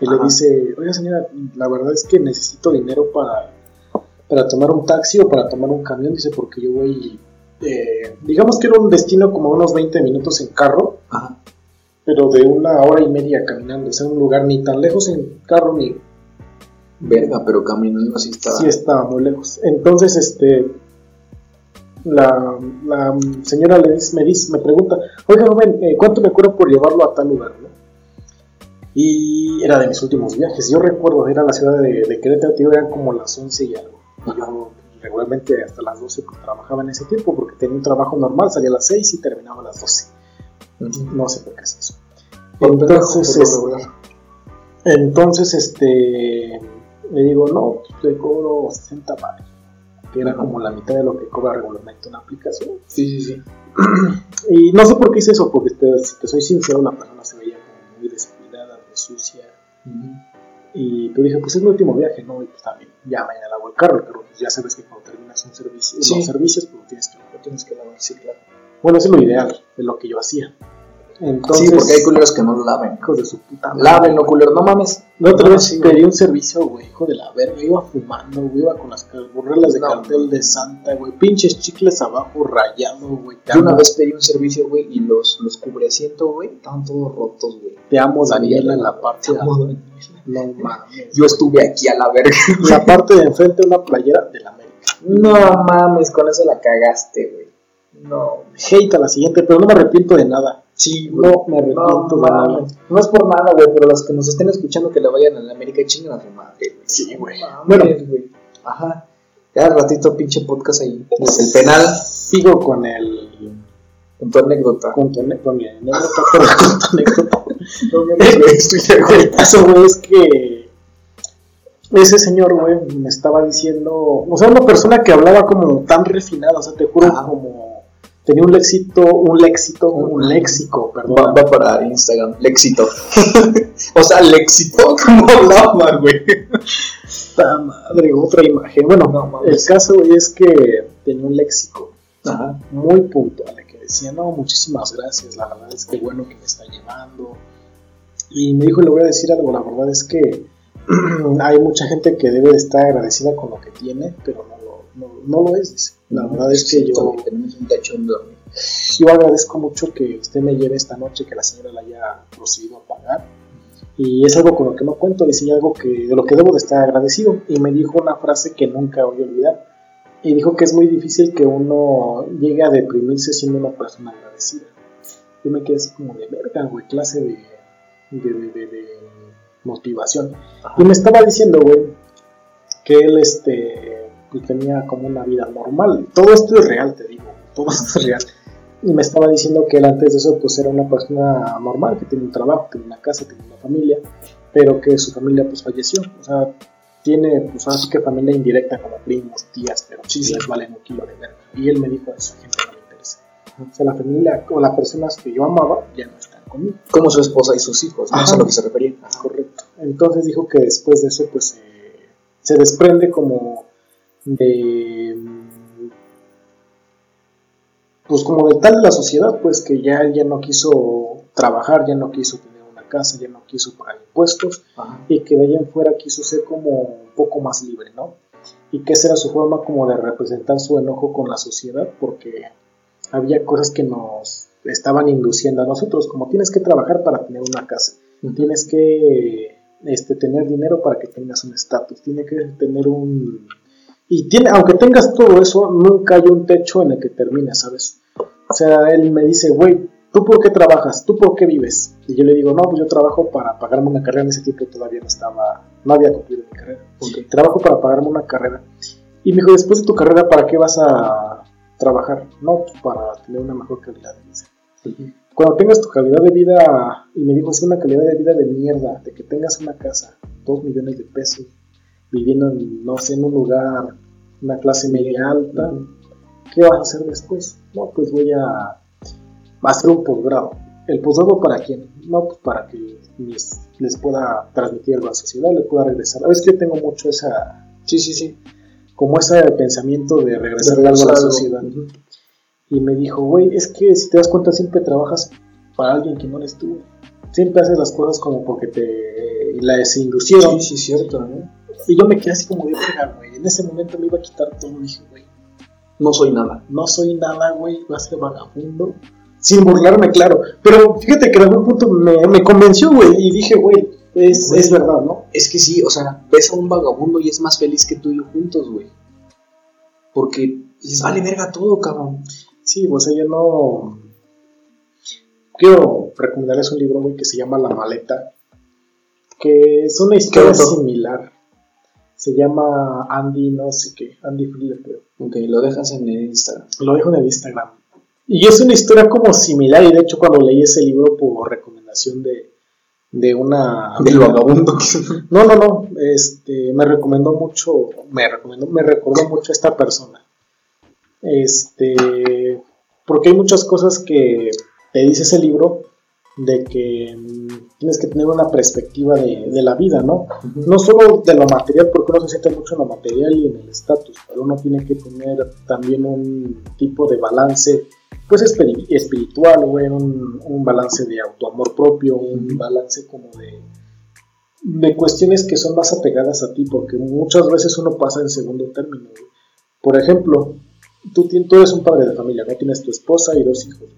Y le dice, oiga señora, la verdad es que necesito dinero para, para tomar un taxi o para tomar un camión, dice, porque yo voy, eh, digamos que era un destino como unos 20 minutos en carro, pero de una hora y media caminando, o sea, un lugar ni tan lejos en carro ni... Verga, pero caminando así estaba. Sí, estaba muy lejos. Entonces, este, la, la señora le dice, me dice, me pregunta, oiga joven, eh, ¿cuánto me cobra por llevarlo a tal lugar? Y era de mis últimos viajes. Yo recuerdo, era la ciudad de, de Querétaro, tío, eran como las 11 y algo. Y yo regularmente hasta las 12 pues, trabajaba en ese tiempo porque tenía un trabajo normal, salía a las 6 y terminaba a las 12. No sé por qué es eso. Entonces, entonces, este, le digo, no, le cobro 60 baros, que era como la mitad de lo que cobra regularmente una aplicación. Sí, sí, sí. y no sé por qué hice eso, porque si te soy sincero, la persona se veía como muy sucia. Y tú dije, pues es mi último viaje, ¿no? Y pues también, ya mañana lavo el carro, pero pues ya sabes que cuando terminas un servicio, los servicios, pues lo tienes que, lo tienes que lavar, sí, claro. Bueno, eso es lo ideal, de lo que yo hacía. Entonces, sí, porque hay culeros que no lo laven. Hijos de su puta madre. Lávenlo, culero, no mames. La otra vez pedí un servicio, güey, hijo de la verga. Iba fumando, güey, iba con las burrelas de cartel de Santa, güey. Pinches chicles abajo, rayado, güey. Yo una vez pedí un servicio, güey, y los, los asiento, güey, estaban todos rotos, güey. Te amo, Daniela, en la parte de Daniela. No mames. Yo estuve aquí a la verga. La parte de enfrente, una playera de la América. No mames, con eso la cagaste, güey. No. Hate a la siguiente, pero no me arrepiento de nada. Sí, no me arrepiento no, No es por nada, güey, pero los que nos estén escuchando que le vayan a la América chingan a su madre. Sí, güey. Bueno, güey. Ajá. Ya ratito pinche podcast ahí. Desde el penal. Sigo con el. Con tu anécdota. Con tu anécdota, con mi anécdota, pero con tu anécdota. no, no, no, el caso, güey, es que ese señor, güey, me estaba diciendo, o sea, una persona que hablaba como tan refinada, o sea, te juro, como tenía un léxico, un léxico, un léxico, perdón. Va, para Instagram, léxito. o sea, léxito, como hablaba, güey. Esta madre, otra imagen. Bueno, el caso, güey, es que tenía un léxico Ajá. muy puntual, que decía, no, muchísimas gracias, la verdad es que bueno que me está llevando. Y me dijo, le voy a decir algo, la verdad es que hay mucha gente que debe de estar agradecida con lo que tiene, pero no no, no lo es. La verdad es que yo, yo agradezco mucho que usted me lleve esta noche, que la señora la haya procedido a pagar. Y es algo con lo que no cuento, dice algo que, de lo que debo de estar agradecido. Y me dijo una frase que nunca voy a olvidar. Y dijo que es muy difícil que uno llegue a deprimirse siendo una persona agradecida. Yo me quedé así como de verga, güey, clase de, de, de, motivación. Y me estaba diciendo, güey, que él este, pues, tenía como una vida normal. Todo esto es real, te digo, todo esto es real. Y me estaba diciendo que él antes de eso pues era una persona normal, que tiene un trabajo, tiene una casa, tiene una familia, pero que su familia pues falleció. O sea, tiene pues así que familia indirecta como primos, tías, pero sí, les valen un kilo de verga. Y él me dijo eso, gente no le interesa. O sea, la familia o las personas que yo amaba ya no están conmigo. Como su esposa y sus hijos, ¿no? Eso es a lo que se refería. Correcto. Entonces dijo que después de eso pues se desprende como de pues como de tal la sociedad, pues que ya ya no quiso trabajar, ya no quiso tener una casa, ya no quiso pagar impuestos y que de ahí en fuera quiso ser como un poco más libre, ¿no? Y que esa era su forma como de representar su enojo con la sociedad porque había cosas que nos estaban induciendo a nosotros, como tienes que trabajar para tener una casa, tienes que este, tener dinero para que tengas un estatus, tienes que tener un y tiene, aunque tengas todo eso, nunca hay un techo en el que termines, ¿sabes? O sea, él me dice, güey, ¿tú por qué trabajas? ¿Tú por qué vives? Y yo le digo, no, pues yo trabajo para pagarme una carrera. En ese tiempo todavía no estaba, no había cumplido mi carrera. Trabajo para pagarme una carrera. Y me dijo, después de tu carrera, ¿para qué vas a trabajar? No, pues para tener una mejor calidad de vida. Cuando tengas tu calidad de vida, y me dijo, es una calidad de vida de mierda, de que tengas una casa, dos millones de pesos, viviendo en, no sé, en un lugar, una clase media alta, ¿qué vas a hacer después? No, pues voy a, hacer un posgrado. ¿El posgrado para quién? No, pues para que les, pueda transmitir algo a la sociedad, les pueda regresar. A veces que yo tengo mucho esa, sí, sí, sí, como ese pensamiento de regresar algo a la sociedad. Y me dijo, güey, es que si te das cuenta siempre trabajas para alguien que no eres tú. Siempre haces las cosas como porque te las inducieron. Sí, sí, cierto. Y yo me quedé así como de verga, güey. En ese momento me iba a quitar todo. Dije, güey, no soy nada. No soy nada, güey. Voy a ser vagabundo. Sin burlarme, claro. Pero fíjate que en algún punto me, me convenció, güey. Y dije, güey, es, es, verdad, ¿no? Es que sí, o sea, ves a un vagabundo y es más feliz que tú y yo juntos, güey. Porque les vale verga todo, cabrón. Sí, o sea, yo no. Quiero recomendarles un libro, güey, que se llama La Maleta. Que es una historia similar. Se llama Andy, no sé qué, Andy Friller, creo. Ok, lo dejas en el Instagram. Lo dejo en el Instagram. Y es una historia como similar, y de hecho cuando leí ese libro por recomendación de, de una... Del vagabundo. No, no, no, este, me recomendó mucho, me recomendó, me recordó mucho a esta persona. Este, porque hay muchas cosas que te dice ese libro de que mm, tienes que tener una perspectiva de, la vida, ¿no? No solo de lo material, porque uno se siente mucho en lo material y en el estatus, pero uno tiene que tener también un tipo de balance, pues espiritual, güey, un, un, balance de autoamor propio, un balance como de, de cuestiones que son más apegadas a ti, porque muchas veces uno pasa en segundo término. Por ejemplo, tú, tú eres un padre de familia, ¿no? Tienes tu esposa y dos hijos.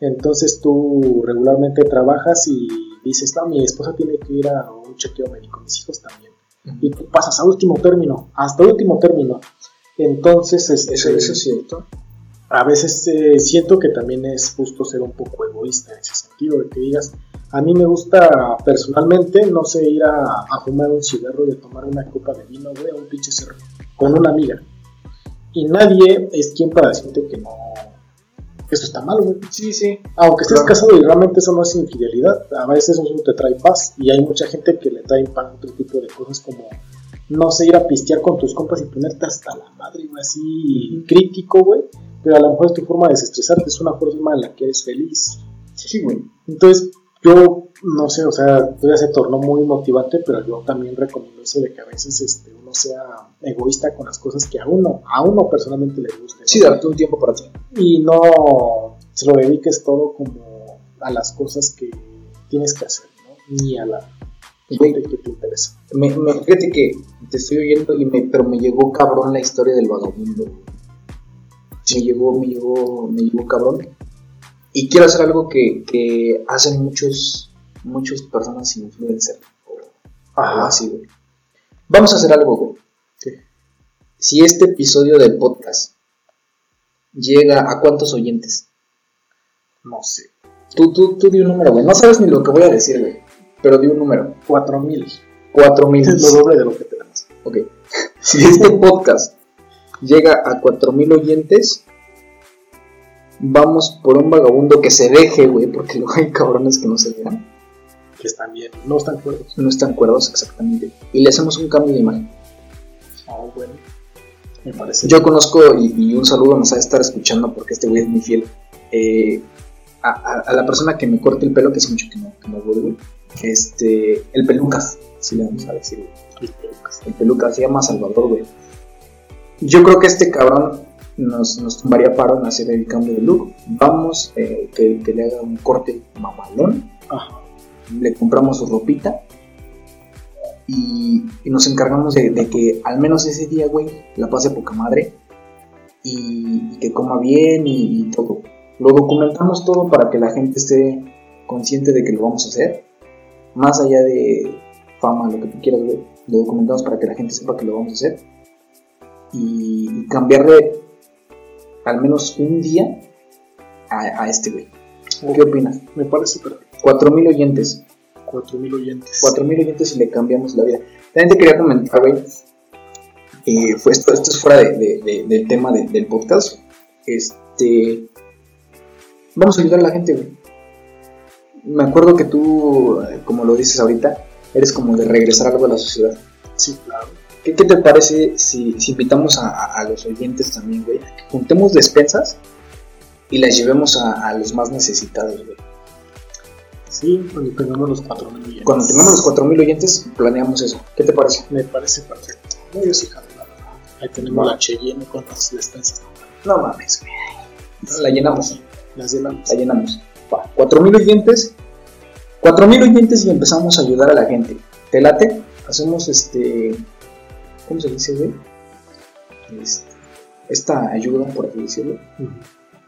Entonces tú regularmente trabajas y dices, no, mi esposa tiene que ir a un chequeo médico, mis hijos también. Y tú pasas a último término, hasta último término. Entonces, este, eso, es cierto. A veces eh, siento que también es justo ser un poco egoísta en ese sentido, de que digas, a mí me gusta personalmente, no sé, ir a, fumar un cigarro y a tomar una copa de vino, güey, a un pinche cerro, con una amiga. Y nadie es quien para decirte que no, eso está mal, güey. Sí, sí. Aunque estés casado y realmente eso no es infidelidad, a veces eso te trae paz. Y hay mucha gente que le trae paz otro tipo de cosas como, no sé, ir a pistear con tus compas y ponerte hasta la madre, güey, así crítico, güey. Pero a lo mejor es tu forma de desestresarte, es una forma en la que eres feliz. Sí, güey. Entonces, yo no sé, o sea, ya se tornó muy motivante, pero yo también recomiendo eso de que a veces este, uno sea egoísta con las cosas que a uno, a uno personalmente le guste. Sí, darte un tiempo para ti. Y no se lo dediques todo como a las cosas que tienes que hacer, ¿no? Ni a la gente que te interesa. Me, fíjate que te estoy oyendo, y me, pero me llegó cabrón la historia del vagabundo. Me llegó, me llegó, me llegó cabrón y quiero hacer algo que, hacen muchos, muchas personas influencers. Ajá. Así, güey. Vamos a hacer algo, güey. Si este episodio del podcast llega a cuántos oyentes? No sé. Tú, tú, tú di un número, güey. No sabes ni lo que voy a decir, güey. pero di un número. 4000. 4000. Es lo doble de lo que tenemos. Ok. Si este podcast llega a 4000 oyentes, vamos por un vagabundo que se deje, güey, porque luego hay cabrones que no se dejan. Que están bien, no están cuerdos. No están cuerdos exactamente. Y le hacemos un cambio de imagen. Oh, bueno. Me parece. Yo conozco, y, y un saludo nos ha de estar escuchando porque este güey es muy fiel. eh, a, a- a la persona que me corta el pelo, que hace mucho que no, que no güey. Este, el pelucas, si le vamos a decir. El pelucas. El pelucas se llama Salvador, güey. Yo creo que este cabrón nos, nos tumbaría paro en hacer el cambio de look. Vamos, eh, que, que le haga un corte mamalón. Ajá. Le compramos su ropita y, nos encargamos de, que al menos ese día, güey, la pase poca madre y, que coma bien y, todo. Lo documentamos todo para que la gente esté consciente de que lo vamos a hacer. Más allá de fama, lo que tú quieras, güey, lo documentamos para que la gente sepa que lo vamos a hacer. Y, y cambiarle al menos un día a, a este, güey. ¿Qué opinas? Me parece perfecto. 4000 oyentes. 4000 oyentes. 4000 oyentes y le cambiamos la vida. También te quería comentar, güey. eh, fue esto, esto es fuera de- de- de- del tema de- del podcast. Este. Vamos a ayudar a la gente, güey. Me acuerdo que tú, eh, como lo dices ahorita, eres como de regresar algo a la sociedad. Sí, claro. ¿Qué, qué te parece si, si invitamos a, a- a los oyentes también, güey? a que juntemos despensas y las llevemos a, a los más necesitados, güey. Sí, cuando tengamos los 4000 oyentes. Cuando tengamos los 4000 oyentes, planeamos eso. ¿Qué te parece? Me parece perfecto. No, sí jalo, la verdad. Ahí tenemos la Cheyenne con las despensas. No mames, güey. La llenamos. Las llenamos. La llenamos. Va, 4000 oyentes. 4000 oyentes y empezamos a ayudar a la gente. ¿Te late? Hacemos este. ¿Cómo se dice, güey? Este, esta ayuda, por así decirlo.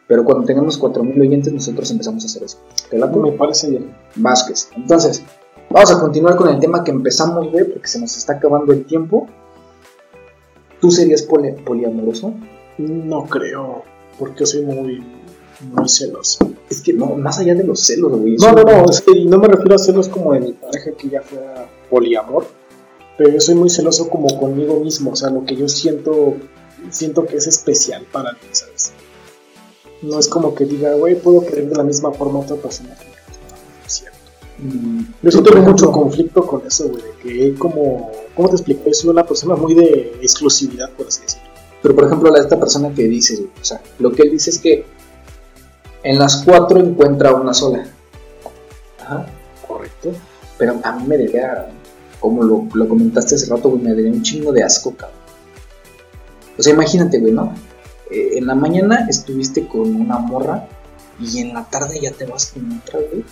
Pero cuando tengamos 4000 oyentes, nosotros empezamos a hacer eso. ¿Te late? Me parece bien. Vázquez. Entonces, vamos a continuar con el tema que empezamos, güey, porque se nos está acabando el tiempo. ¿Tú serías poli- poliamoroso? No creo, porque soy muy, muy celoso. Es que no, más allá de los celos, güey. No, no, no, es que no me refiero a celos como de mi pareja que ya fuera poliamor, pero yo soy muy celoso como conmigo mismo, o sea, lo que yo siento, siento que es especial para mí, ¿sabes? No es como que diga, güey, puedo querer de la misma forma a otra persona. que no es cierto. Mm, Yo sí tengo mucho conflicto con eso, güey, de que como, ¿cómo te explico? Yo soy una persona muy de exclusividad, por así decirlo. Pero por ejemplo, la esta persona que dice, güey, o sea, lo que él dice es que en las cuatro encuentra una sola. Ajá. Correcto. Pero a mí me daría, como lo, lo comentaste hace rato, güey, me daría un chingo de asco, cabrón. O sea, imagínate, güey, ¿no? Eh, en la mañana estuviste con una morra y en la tarde ya te vas con otra, güey.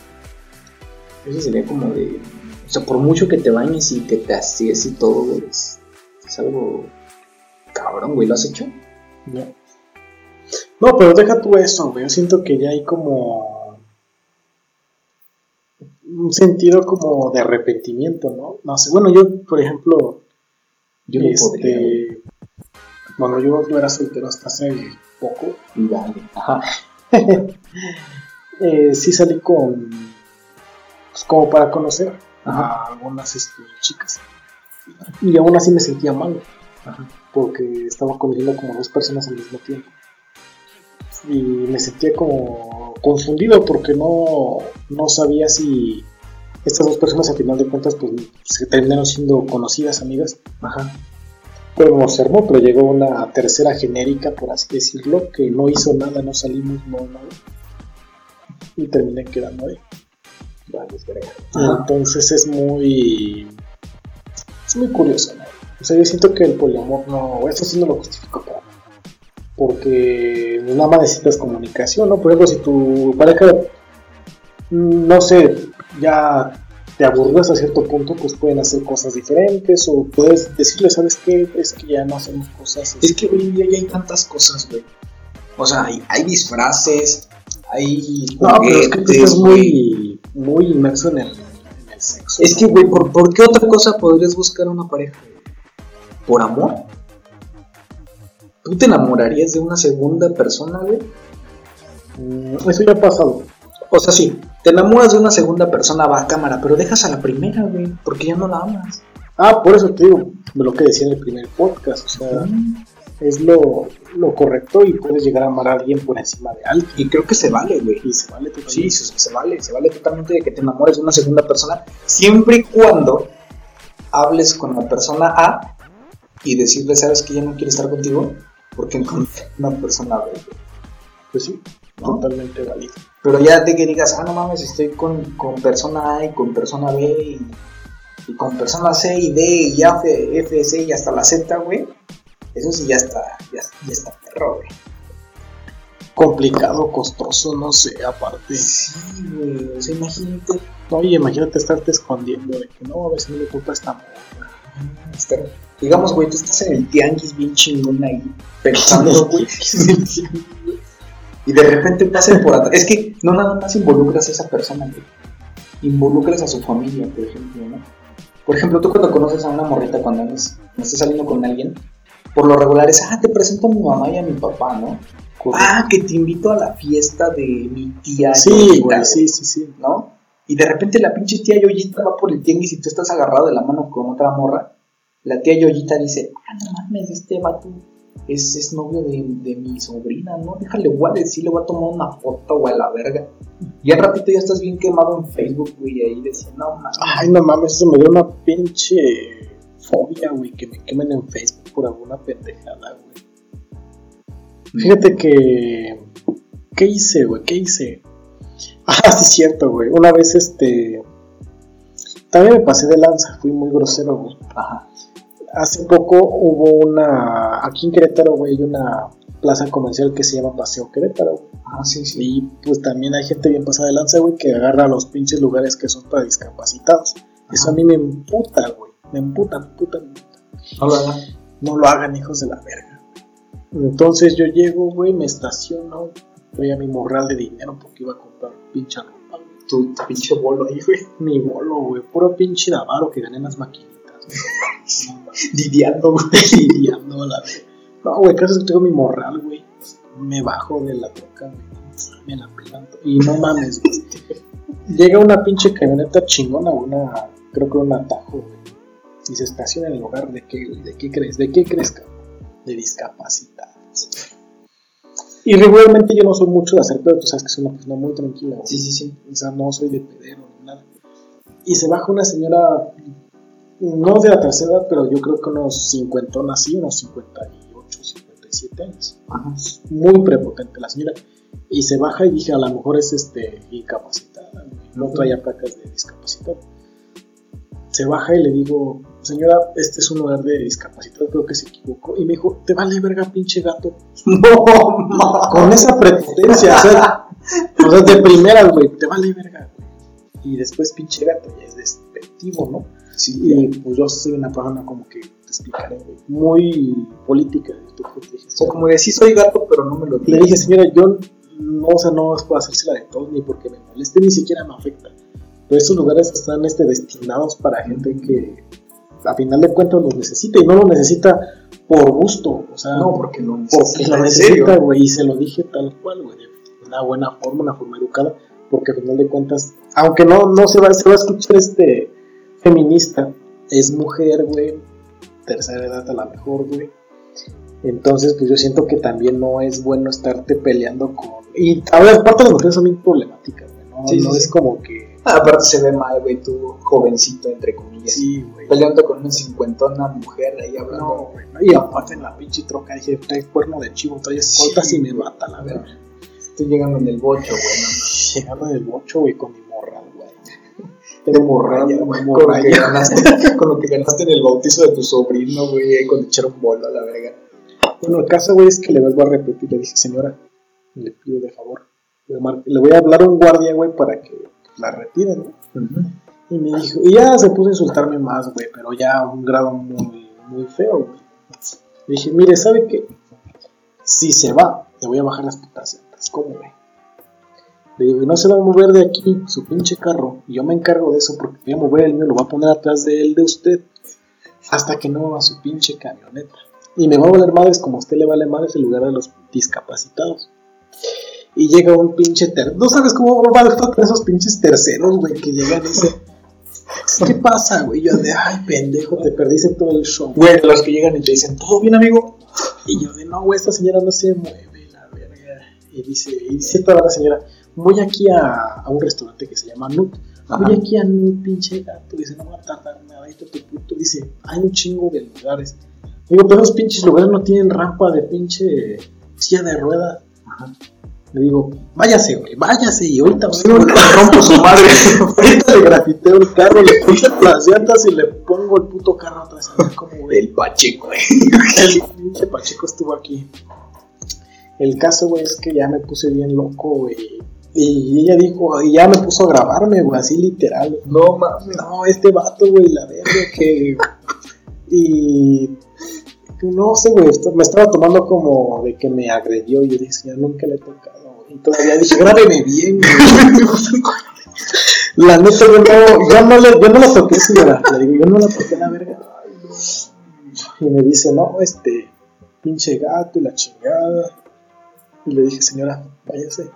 Eso sería como de. O sea, por mucho que te bañes y que te asíes y todo, güey, es, es algo cabrón, güey. ¿Lo has hecho? No. No, pero deja tú eso, güey. Yo siento que ya hay como un sentido como de arrepentimiento, ¿no? No sé, bueno, yo, por ejemplo, Yo no este, podría. Bueno, yo, yo era soltero hasta hace poco. Dale. Ajá. Eh, sí salí con, pues, como para conocer Ajá. a algunas este, chicas. Y aún así me sentía mal, Ajá. porque estaba conviviendo como dos personas al mismo tiempo. Y me sentía como confundido porque no, no sabía si estas dos personas al final de cuentas pues se terminaron siendo conocidas, amigas. Ajá. Pero no se armó, pero llegó una tercera genérica, por así decirlo, que no hizo nada, no salimos, no nada. Y terminé quedando ahí. Vale. Y Entonces es muy. Es muy curioso, ¿no? O sea, yo siento que el poliamor no. Esto sí no lo justifico para mí. Porque nada más necesitas comunicación, ¿no? Por ejemplo, si tu pareja. mm, No sé, ya te aburrió hasta cierto punto, pues pueden hacer cosas diferentes. O puedes decirle, ¿sabes qué? Es que ya no hacemos cosas. Es que hoy en día ya hay tantas cosas, güey. O sea, hay, hay disfraces, hay No, pero es que tú estás muy, muy inmerso en el, en el sexo. Es que, güey, ¿por, ¿por qué otra cosa podrías buscar una pareja? ¿Por amor? ¿Tú te enamorarías de una segunda persona, güey? Mm, Eso ya ha pasado. O sea, sí, te enamoras de una segunda persona, va a cámara, pero dejas a la primera, güey, porque ya no la amas. Ah, por eso te digo, lo que decía en el primer podcast, o sea, es lo, lo correcto y puedes llegar a amar a alguien por encima de alguien. Y creo que se vale, güey. Y se vale Sí, se, se vale, se vale totalmente de que te enamores de una segunda persona, siempre y cuando hables con la persona A y decirle, ¿sabes que ya no quiere estar contigo? Porque encontré una persona B. Pues sí, ¿no? totalmente válido. Pero ya de que digas, ah, no mames, estoy con, con persona A y con persona B y, y con persona C y D y F, F, C y hasta la Z, güey. Eso sí ya está, ya, ya está perro, güey. Complicado, costoso, no sé, aparte. Sí, güey, o sea, imagínate. Oye, imagínate estarte escondiendo de que no, a ver si no le culpa esta morra. estar- digamos, güey, tú estás en el tianguis bien chingón ahí, pensando, güey, y de repente pasen por atrás. Es que no nada más involucras a esa persona, güey. Involucras a su familia, por ejemplo, ¿no? Por ejemplo, tú cuando conoces a una morrita, cuando andas, estás saliendo con alguien, por lo regular es, ah, te presento a mi mamá y a mi papá, ¿no? Ah, que te invito a la fiesta de mi tía. Sí, Yoyita, güey, sí, sí, sí. ¿no? Y de repente la pinche tía Yoyita va por el tianguis y tú estás agarrado de la mano con otra morra. La tía Yoyita dice, ah, no mames, este vato es, es novio de, de mi sobrina, ¿no? Déjale, voy a decir, le voy a tomar una foto, güey, a la verga. Y al ratito ya estás bien quemado en Facebook, güey, ahí diciendo, no mames. Ay, no mames, eso me dio una pinche fobia, güey, que me quemen en Facebook por alguna pendejada, güey. Fíjate que. ¿Qué hice, güey? ¿Qué hice? Ah, sí, es cierto, güey. Una vez, este. También me pasé de lanza, fui muy grosero, güey. Ajá. Hace poco hubo una. Aquí en Querétaro, güey, hay una plaza comercial que se llama Paseo Querétaro. Ah, sí, sí. Y pues también hay gente bien pasada de lanza, güey, que agarra los pinches lugares que son para discapacitados. Eso a mí me emputa, güey. Me emputa, me emputa, me emputa. No lo hagan. No lo hagan, hijos de la verga. Entonces yo llego, güey, me estaciono, doy a mi morral de dinero porque iba a comprar pinche ropa. Tu, pinche bolo ahí, güey. Mi bolo, güey, puro pinche davaro que gané en las maquinitas, Lidiando, güey. lidiando la. No, güey, casi que tengo mi morral, güey. Me bajo de la troca, güey. Me la pelanto. Y no mames, güey. Llega una pinche camioneta chingona, una, creo que un atajo, güey. Y se estaciona en el lugar de qué, güey. ¿De qué crees? ¿De qué crees, cabrón? De discapacitados. Y regularmente yo no soy mucho de hacer pedo, tú sabes que soy una persona muy tranquila, güey. Sí, sí, sí. O sea, no soy de pedero ni nada. Y se baja una señora, no de la tercera edad, pero yo creo que unos 50 así, unos 58, 57 años. Ajá. Muy prepotente la señora. Y se baja y dije, a lo mejor es este incapacitada, no traía placas de discapacitado. Se baja y le digo, señora, este es un lugar de discapacitado, creo que se equivocó. Y me dijo, te vale verga, pinche gato. No, mames. Con esa prepotencia, o sea, o sea, de primeras, güey, te vale verga, güey. Y después, pinche gato, ya es despectivo, ¿no? Sí, Y pues yo soy una persona como que, te explicaré, güey, muy política. O sea, como de sí soy gato, pero no me lo Le dije, señora, yo no, o sea, no puedo hacérsela de todos ni porque me moleste, ni siquiera me afecta. Pero estos lugares están este, destinados para gente que a final de cuentas los necesita y no lo necesita por gusto, o sea, No, porque lo porque necesita. necesita, güey, y se lo dije tal cual, güey, de una buena forma, una forma educada, porque a final de cuentas, aunque no, no se va, se va a escuchar este feminista, es mujer, güey, tercera edad a la mejor, güey. Entonces, pues yo siento que también no es bueno estarte peleando con... Y a ver, aparte las mujeres son bien problemáticas, güey, ¿no? Sí, no sí. es como que... Ah, aparte se ve mal, güey, tú jovencito, entre comillas. Sí, güey. Peleando con una cincuentona mujer ahí hablando. No, güey, no, y aparte en la pinche troca dije, trae cuerno de chivo, trae escoltas y me mata la verga. Estoy llegando en el bocho, güey. Llegando del bocho, güey, con mi morral, güey. Morralla, güey. Con lo, que ganaste, con lo que ganaste en el bautizo de tu sobrino, güey, cuando echaron bola a la verga. Bueno, el caso, güey, es que le vuelvo a repetir, le dije, señora, le pido de favor, le voy a hablar a un guardia, güey, para que la retiren, ¿no? Y me dijo, y ya se puso a insultarme más, güey, pero ya a un grado muy, muy feo, güey. Le dije, mire, ¿sabe qué? Si se va, le voy a bajar las putas ¿cómo, güey? Le digo, y no se va a mover de aquí su pinche carro, y yo me encargo de eso porque voy a mover el mío, lo voy a poner atrás de él, de usted, hasta que no mueva su pinche camioneta. Y me va a valer madres como a usted le vale madres el lugar de los discapacitados. Y llega un pinche tercero. ¿No sabes cómo va a estar esos pinches terceros, güey, que llegan y dicen, ¿qué pasa, güey? Yo de, ay, pendejo, te perdiste todo el show. Güey, los que llegan y te dicen, ¿todo bien, amigo? Y yo de, no, güey, esta señora no se mueve, la verga. Y dice, y dice toda la señora, voy aquí a, a un restaurante que se llama Nut. Voy aquí a Nut, pinche gato. Dice, no va a tardar nada, esto tu puto. Dice, hay un chingo de lugares. Digo, pero los pinches lugares no tienen rampa de pinche silla de ruedas. Le digo, váyase, güey, váyase. Y ahorita, güey, ahorita rompo su madre. ahorita le grafiteo el carro, le pongo las llantas y le pongo el puto carro atrás. Como. El Pacheco, güey. El pinche Pacheco estuvo aquí. El caso, güey, es que ya me puse bien loco, güey. Y ella dijo, y ya me puso a grabarme, güey, así literal. No mames. No, este vato, güey, la verga que. Y. No sé, güey, me estaba tomando como de que me agredió. Y yo dije, señor, nunca le he tocado. Y todavía dije, grábeme bien, güey. La neta, yo no, yo no, le, yo no la toqué, señora. Le digo, yo no la toqué la verga. Y me dice, no, este, pinche gato y la chingada. Y le dije, señora, váyase.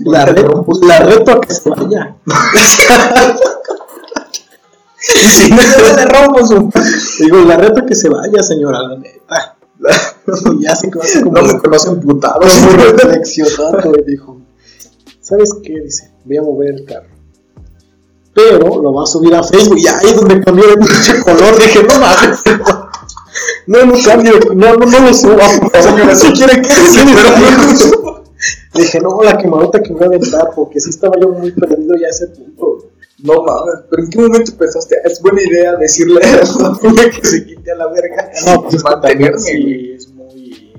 La reto, la reto a que se vaya. Y si no le rompo su Digo, la reto a que se vaya, señora, la neta. Y ya se así como No me conocen putado. reflexionando y dijo, ¿sabes qué? Dice, voy a mover el carro. Pero lo va a subir a Facebook y ahí es donde cambió el pinche color. Dije, no mames. No, no cambie, no, no, no lo señora. Si quiere que sí, pero no lo suba. Dije, no, la quemadota que me voy a aventar, porque sí estaba yo muy perdido ya a ese punto. No mames, pero ¿en qué momento pensaste? Es buena idea decirle a la que se quite a la verga. No, pues mantenerme, sí, es muy...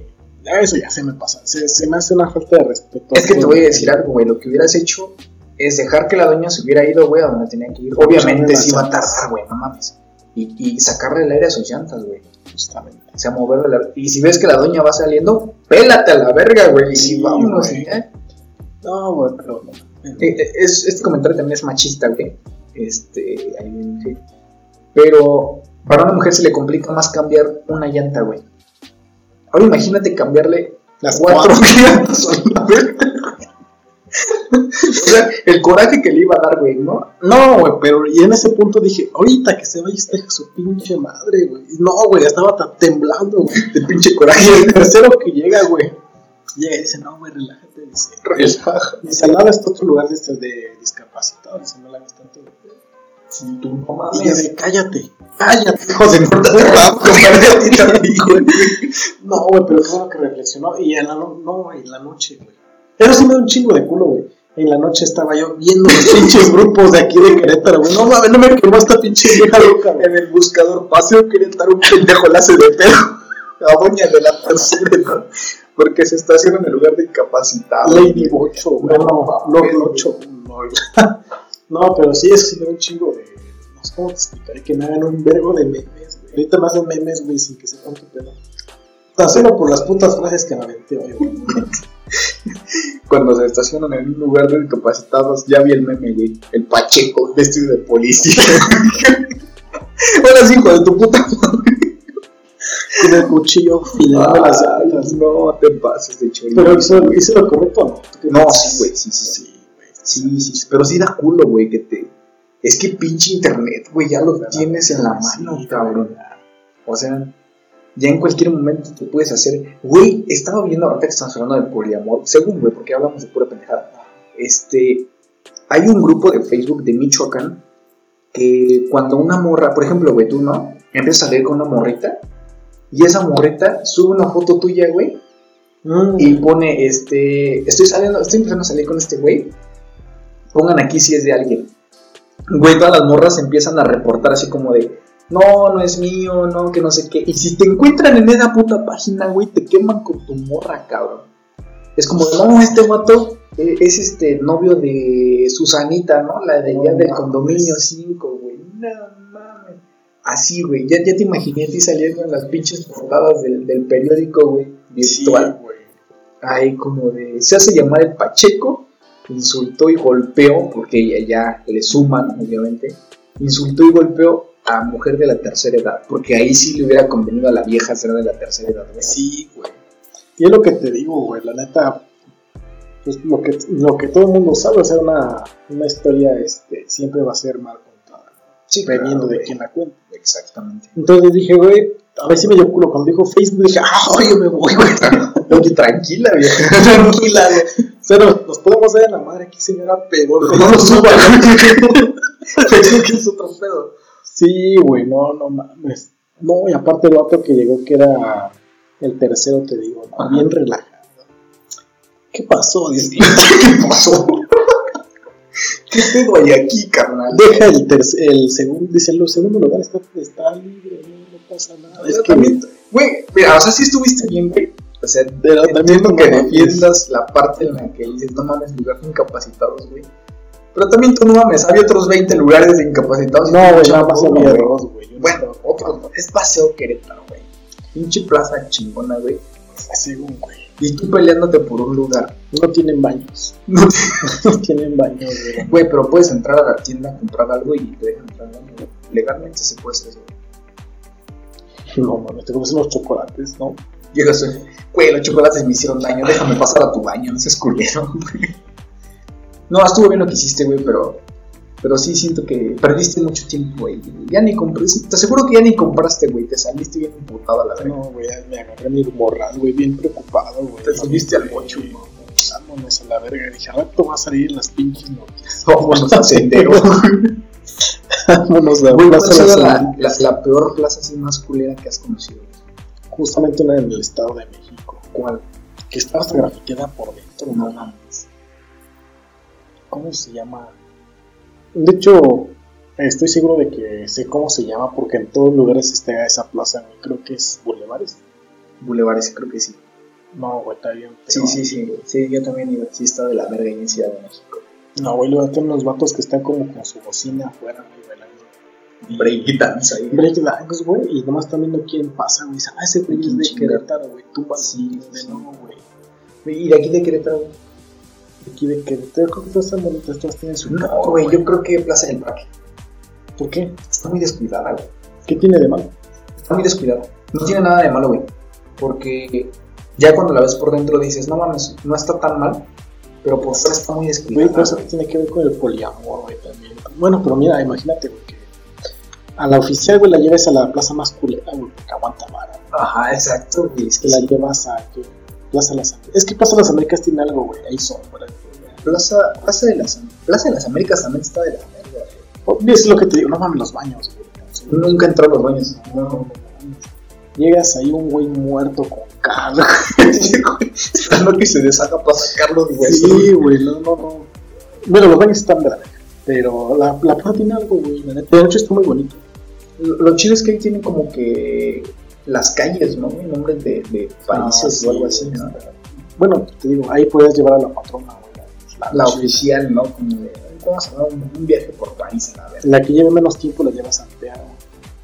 Eso ya se me pasa, se, se me hace una falta de respeto. Es que te voy a decir algo, güey. Lo que hubieras hecho es dejar que la doña se hubiera ido, güey, a donde tenía que ir. Obviamente sí va a tardar, güey, no mames. Y, y sacarle el aire a sus llantas, güey. Justamente. O sea, moverle la... Y si ves que la doña va saliendo, pélate a la verga, güey. Y Sí, vámonos. güey. ¿eh? No, güey, pero... Eh, eh, es- este comentario también es machista, güey. Este, ahí viene, sí. Pero para una mujer se le complica más cambiar una llanta, güey. Ahora imagínate cambiarle Las cuatro cuatro. llantas a la verga. O sea, el coraje que le iba a dar, güey, ¿no? No, güey, pero y en ese punto dije, ahorita que se vaya esta su pinche madre, güey. Y No, güey, estaba ta- temblando, güey. De pinche Y coraje. el tercero que llega, güey, llega y dice, no, güey, relájate, dice. Relaja. Dice, al lado está otro lugar de, este, de discapacitados, dice, no la hagas tanto. güey". Si tú no Y yo mames. de, cállate, cállate, hijo de Corta de compadre. No, güey, pero qué bueno que reflexionó. Y en la, no, no, güey, en la noche, güey. Eso sí me da un chingo de culo, güey. En la noche estaba yo viendo los pinches grupos de aquí de Querétaro, güey. No mames, no me quemó esta pinche vieja loca, güey. En el buscador paseo quería estar un pendejo lace de pedo. La doña de la tercera edad. Porque se estaciona en el lugar de incapacitado. Lady Bocho, güey. No, No, no, no, güey. Bocho. No, güey. no, pero sí, eso sí me da un chingo de. No sé cómo te explicaré, que me hagan un vergo de memes, güey. Ahorita me hacen memes, güey, sin que sepan qué pedo. Tan solo por las putas frases que me aventé güey. Cuando se estacionan en un lugar de discapacitados, ya vi el meme, güey. El Pacheco vestido de policía. Ahora sí, hijo de tu puta Con el cuchillo filando las Ay, llantas. No te pases de chorizo. Pero hizo, hizo lo correcto, ¿no? ¿Tú qué No, sí, güey, sí, sí, sí. Sí. Sí, pero sí da culo, güey, que te... Es que pinche internet, güey, ya lo tienes en la mano, cabrón. O sea, ya en cualquier momento te puedes hacer... Güey, estaba viendo ahorita que estamos hablando de poliamor, según, güey, porque hablamos de pura pendejada. Este... Hay un grupo de Facebook de Michoacán que cuando una morra, por ejemplo, güey, tú, ¿no? Empiezas a salir con una morrita y esa morrita sube una foto tuya, güey, Mm, y pone este estoy saliendo estoy empezando a salir con este güey pongan aquí si es de alguien güey todas las morras empiezan a reportar así como de no no es mío no que no sé qué. Y si te encuentran en esa puta página güey te queman con tu morra cabrón. Es como no este vato eh, es este novio de Susanita no la de allá No del condominio 5 güey. No mames. Así güey ya, ya te imaginé a ti saliendo en las pinches portadas del, del periódico güey sí, virtual güey. Ahí como de, se hace llamar el Pacheco, insultó y golpeó, porque ella ya le suman, obviamente, insultó y golpeó a mujer de la tercera edad, porque ahí sí le hubiera convenido a la vieja ser de la tercera edad, güey. Sí, güey. Y es lo que te digo, güey, la neta. pues lo que, lo que todo el mundo sabe, o sea, una, una historia este, siempre va a ser mal contada. Sí, dependiendo claro, de quién la cuenta. Exactamente. Entonces dije, güey, a ver si me dio culo. Cuando dijo Facebook, dije, ah, oye, me voy, güey. Tranquila, vieja. Tranquila, güey. Pero nos podemos dar en la madre aquí, señora, pero No lo suba, Facebook es otro pedo. Sí, güey, no, no mames. No, y aparte el vato que llegó, que era el tercero, te digo, ¿no? Bien relajado. ¿Qué pasó? Dice, ¿Qué pasó? ¿Qué pedo hay aquí, carnal? deja el, tercer, el segundo, dice, el segundo lugar está, está libre, no, no pasa nada. Es que, güey, mira, o sea, sí estuviste bien, güey. O sea, Pero también que defiendas la parte en la que dices, no mames, lugar incapacitados, güey. Pero también tú no mames, había otros 20 lugares de incapacitados. no, güey, más uno, había güey. Bueno, otro, es Paseo Querétaro, güey. Pinche plaza chingona, güey. no- según, güey. Y tú peleándote por un lugar. No tienen baños. No, No tienen baños, güey. Güey, pero puedes entrar a la tienda comprar algo y te dejan entrar güey. Legalmente se puede hacer eso. güey. No, mames, te comes unos chocolates, ¿no? Llegas, güey, güey, los chocolates me hicieron daño, déjame pasar a tu baño, no seas culero, güey. No, estuvo bien lo que hiciste, güey, pero. Pero sí siento que perdiste mucho tiempo, güey. Ya ni compraste. Te aseguro que ya ni compraste, güey. Te saliste bien imputado a la verga. No, güey, me agarré mi morral, güey, bien preocupado, güey. Te subiste al bocho, güey. Vámonos a la verga. Dije, rato va a salir en las pinches noticias. Vámonos a sendero. Vámonos a Güey, ¿cuál Plaza la, la, la peor plaza así más culera que has conocido? Justamente una en el Estado de México. ¿Cuál? Que estaba hasta grafiteada por dentro, No ¿no? mames. ¿Cómo se llama? De hecho, estoy seguro de que sé cómo se llama porque en todos lugares está esa plaza, güey. Creo que es Bulevares. Bulevares, creo que sí. No, güey, está bien. Sí, sí, sí. Sí, yo también iba. Sí, está de la verga en Ciudad de México. No, güey, luego están unos vatos que están como con su bocina afuera, güey, bailando. Break dance ahí. Break dance, güey, y nomás están viendo quién pasa, güey. Dicen, ah, ese güey es ¿Quién de? Querétaro, güey. Tú vas Sí, de no, güey. ¿Y de aquí de Querétaro? Güey? Aquí de Querétaro, creo que todas están bonitas, todas tienen su No, güey, yo creo que Plaza del Parque. ¿Por qué? Está muy descuidada, güey. ¿Qué tiene de malo? Está muy descuidada. No tiene nada de malo, güey. Porque ya cuando la ves por dentro dices, no mames, no está tan mal. Pero por fuera está muy Güey, descuidada. pero eso güey. tiene que ver con el poliamor, güey, también. Bueno, pero mira, imagínate, güey, que a la oficial, güey, la lleves a la plaza más culera, güey, porque aguanta vara. güey. Ajá, exacto, güey. Es que Que la llevas a que Plaza Las Américas. Es que Plaza Las Américas tiene algo, güey, ahí sombra. güey. Plaza, Plaza, de las, Plaza de las Américas también está de la verga, güey. Oh, Es lo que te digo, no mames los baños, güey. Nunca entró a los baños. No, Llegas ahí un güey muerto con calor. Esperando que se deshaga para sacar los huesos. Sí, güey, no, no, no. Bueno, los baños están de la verga. Pero la, la plaza tiene algo, güey. De hecho está muy bonito. Lo lo chido es que ahí tienen como que las calles, ¿no? Nombres de, de países Ah, o algo sí, así, ¿no? Bueno, te digo, ahí puedes llevar a la patrona. La, La oficial, ¿no? Como de, vamos a dar un, viaje por París, a ver. la que lleve menos tiempo la llevas a Santiago.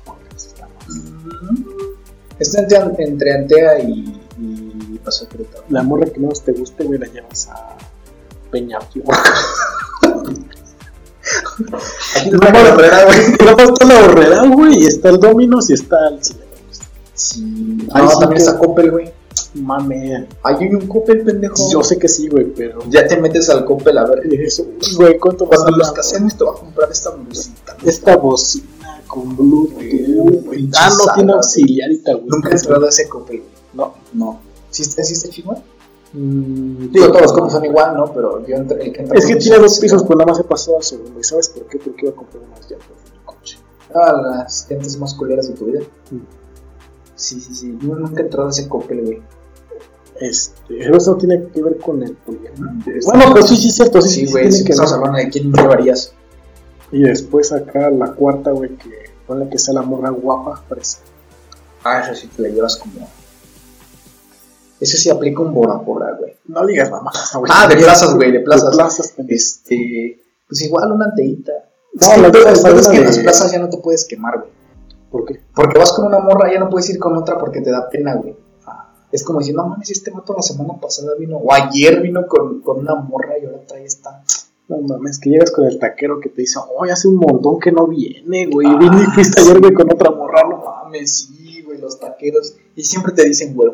Porque pues está entre, entre Antea y, y Paso Querétaro. La morra que menos te guste, güey, la llevas a Peñafiel. Aquí No, la carrera, güey. Está la güey, y está el Dominos y está el Cinemex. Sí. Ahí No, sí también está Coppel, güey. Mame. Ahí hay un Coppel, pendejo. Yo sé que sí, güey, pero. Ya te metes al Coppel a ver. Eso, güey, ¿cuánto Cuando los casemos te va a comprar esta blusita. Esta bocina con Bluetooth, güey. Ah, no tiene güey. auxiliarita, güey. Nunca he entrado a ese Coppel, güey. No. No. ¿Sí, está- sí está chingón? Mm, Digo, todos los Coppel son igual, ¿no? Pero yo entré, el que entra Es que tiene dos pisos, pues nada más he pasado al segundo. ¿Y sabes por qué? Porque iba a comprar unas llantas de mi coche. Ah, las gentes más culeras de tu vida. Mm. Sí, sí, sí. Yo nunca he entrado a ese Coppel, güey. Este, pero eso no tiene que ver con el poliamor. Está- Bueno, pues sí, sí, cierto. Sí, Sí, sí, güey. Si que estamos hablando de quién llevarías. Y después acá la cuarta, güey, que ponle que sea la morra guapa, parece. Ah, eso sí te la llevas como. Eso sí aplica un Bora Bora, güey. No digas mamá. güey. Ah, de plazas, güey, de plazas. De plazas. Este. Pues igual una anteíta. No, es que la pedo es que en las plazas ya no te puedes quemar, güey. ¿Por qué? Porque vas con una morra, ya no puedes ir con otra porque te da pena, güey. Es como decir, no mames, este vato la semana pasada vino, o ayer vino con, con una morra y ahora trae esta. No mames, que llegas con el taquero que te dice, oh, hace un montón que no viene, güey. Ah, Vine y fuiste ayer, güey, con otra morra, No mames, sí, güey, los taqueros. Y siempre te dicen, güey.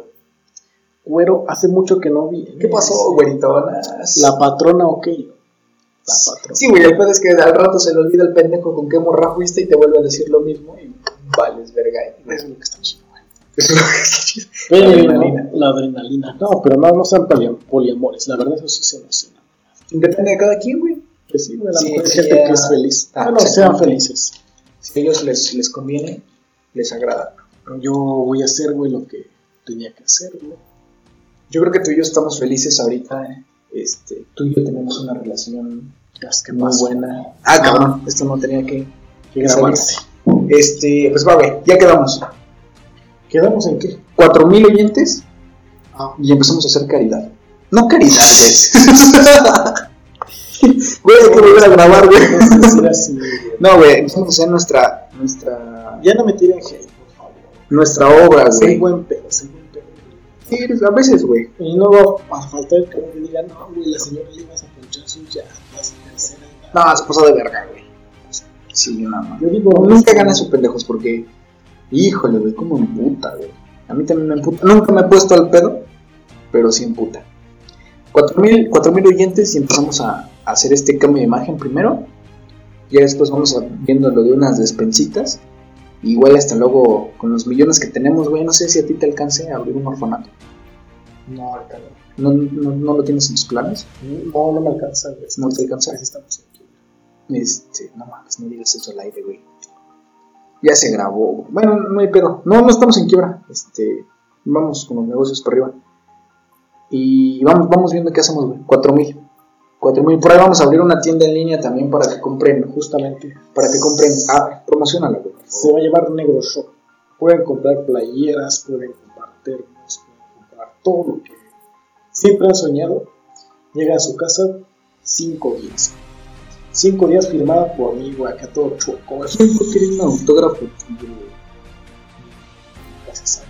Güero, hace mucho que no vi. ¿Qué pasó, güeritonas? La patrona, ok. La patrona. Sí, güey, el pedo es que al rato se le olvida el pendejo con qué morra fuiste y te vuelve a decir lo mismo y vales verga. Eso es lo que está chido, güey. Eso es lo que está chido. Pero, La adrenalina. La adrenalina. No, pero no, no sean poli- poliamores. La verdad, eso sí se emociona. Depende de cada quien, güey. Que sí, güey, a lo Sí, gente ya. que es feliz. Ah, bueno, sean felices. Si a ellos les, les conviene, les agrada. Yo voy a hacer, güey, lo que tenía que hacer, güey. Yo creo que tú y yo estamos felices ahorita. eh. Este, tú y yo tenemos una relación es que muy buena. Ah, cabrón, esto no tenía que, Que grabarse. Este, pues va, güey, ya quedamos. ¿Quedamos en qué? Cuatro mil oyentes Ah, y empezamos a hacer caridad. No caridades. Güey, hay que volver a grabar, güey. No, güey, empezamos a hacer nuestra, nuestra, Ya no me tiren hate, por favor. nuestra obra, Soy güey. buen pedo, soy buen pedo. Sí, a veces, güey. Y no va a faltar que me diga, no, güey, la señora le vas a ponchar sus llantas. No, se pasó de verga, güey. Sí, nada más. Yo digo, Nunca ganan sus pendejos porque, híjole, güey, como en puta, güey. A mí también me emputa. Nunca me he puesto al pedo, pero sí en puta. Cuatro mil, cuatro mil oyentes y empezamos a, a hacer este cambio de imagen primero. Ya después vamos a- viendo lo de unas despensitas. Igual hasta luego, con los millones que tenemos, güey, no sé si a ti te alcance a abrir un orfanato. No, ahorita no. ¿No, no, no lo tienes en tus planes? No, no me alcanza, güey. ¿No te alcanza? Así estamos. Este, no mames, no digas eso al aire, güey. Ya se grabó. Bueno, no hay pedo. No, no estamos en quiebra. Este, vamos con los negocios para arriba. Y vamos, vamos viendo qué hacemos, güey. Cuatro mil. Cuatro mil. Por ahí vamos a abrir una tienda en línea también para que compren, Justamente. para que compren. Ah, promocionala, güey. Se va a llamar Negro Shop. Pueden comprar playeras, pueden comprar termos, pueden comprar todo lo que siempre han soñado. Llega a su casa cinco días. Cinco días firmada por mí, güey, acá todo chueco. güey. Yo quería un autógrafo. Gracias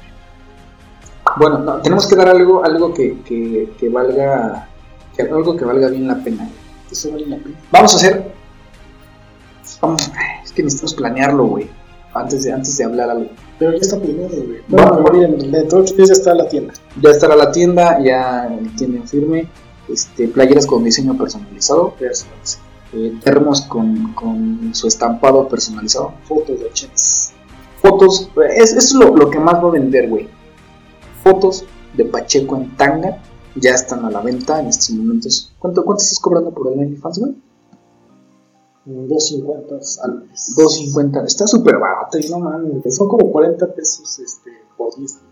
a. Bueno, no, tenemos que dar algo, algo que, que, que valga, que- algo que valga bien la pena. Eso vale la pena. Vamos a hacer. Vamos, es que necesitamos planearlo, güey. Antes de, antes de hablar algo. Pero ya está planeado, güey. Bueno, va. miren, dentro de ocho días ya está la tienda. Ya estará la tienda, ya tienen firme. Este, playeras con diseño personalizado. Eh, termos con, con su estampado personalizado. Fotos de ochentas. Fotos, es, es lo, lo que más va a vender, güey. Fotos de Pacheco en tanga. Ya están a la venta en estos momentos. ¿Cuánto, cuánto estás cobrando por el OnlyFans, güey? 2.50 al mes. 2.50. Está súper barato y no mames. Son como 40 pesos este, por 10 días.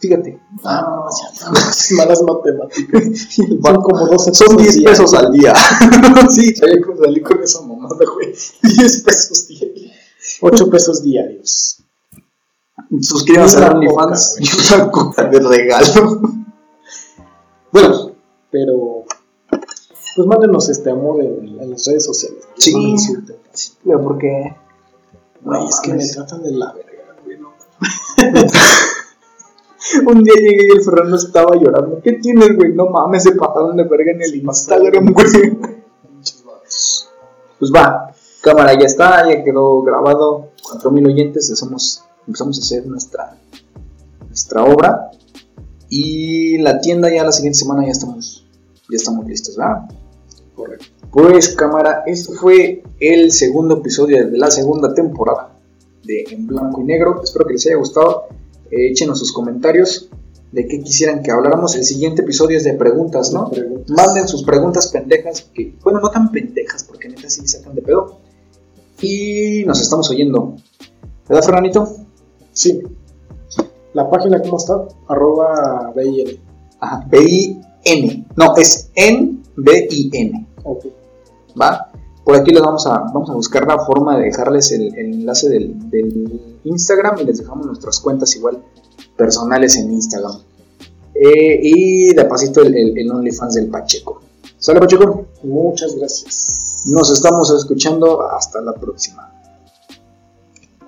Fíjate. Ah, malas matemáticas. Son como 12 Son 10 diarios. pesos al día. sí, salí con, salí con esa mamada, güey. 10 pesos diarios. 8 pesos diarios. Suscríbanse a OnlyFans y una coca de regalo. bueno, Pero, pues mándenos este amor en, en las redes sociales. Sí. Güey, porque. Güey, es que me tratan de la verga, güey. Un día llegué y el Ferrando estaba llorando. ¿Qué tienes, güey? No mames, se pasaron de verga en el Instagram, güey. Pues va, cámara ya está, ya quedó grabado. 4000 oyentes, empezamos, empezamos a hacer nuestra, nuestra obra. Y la tienda ya la siguiente semana ya estamos, ya estamos listos, ¿verdad? Correcto. Pues cámara, esto fue el segundo episodio de la segunda temporada de En Blanco y Negro. Espero que les haya gustado. Eh, échenos sus comentarios de qué quisieran que habláramos. El siguiente episodio es de preguntas, ¿no? Preguntas. Manden sus preguntas pendejas, que, bueno, no tan pendejas, porque neta sí sacan de pedo. Y nos estamos oyendo. ¿Verdad, Fernanito? Sí. La página, ¿cómo está? Arroba BIN. Ajá, B-I-N. No, es N-B-I-N. Ok. ¿Va? Por aquí les vamos a, vamos a buscar la forma de dejarles el, el enlace del, del Instagram y les dejamos nuestras cuentas igual personales en Instagram. Eh, y de pasito el, el, el OnlyFans del Pacheco. ¿Sale, Pacheco? Muchas gracias. Nos estamos escuchando. Hasta la próxima.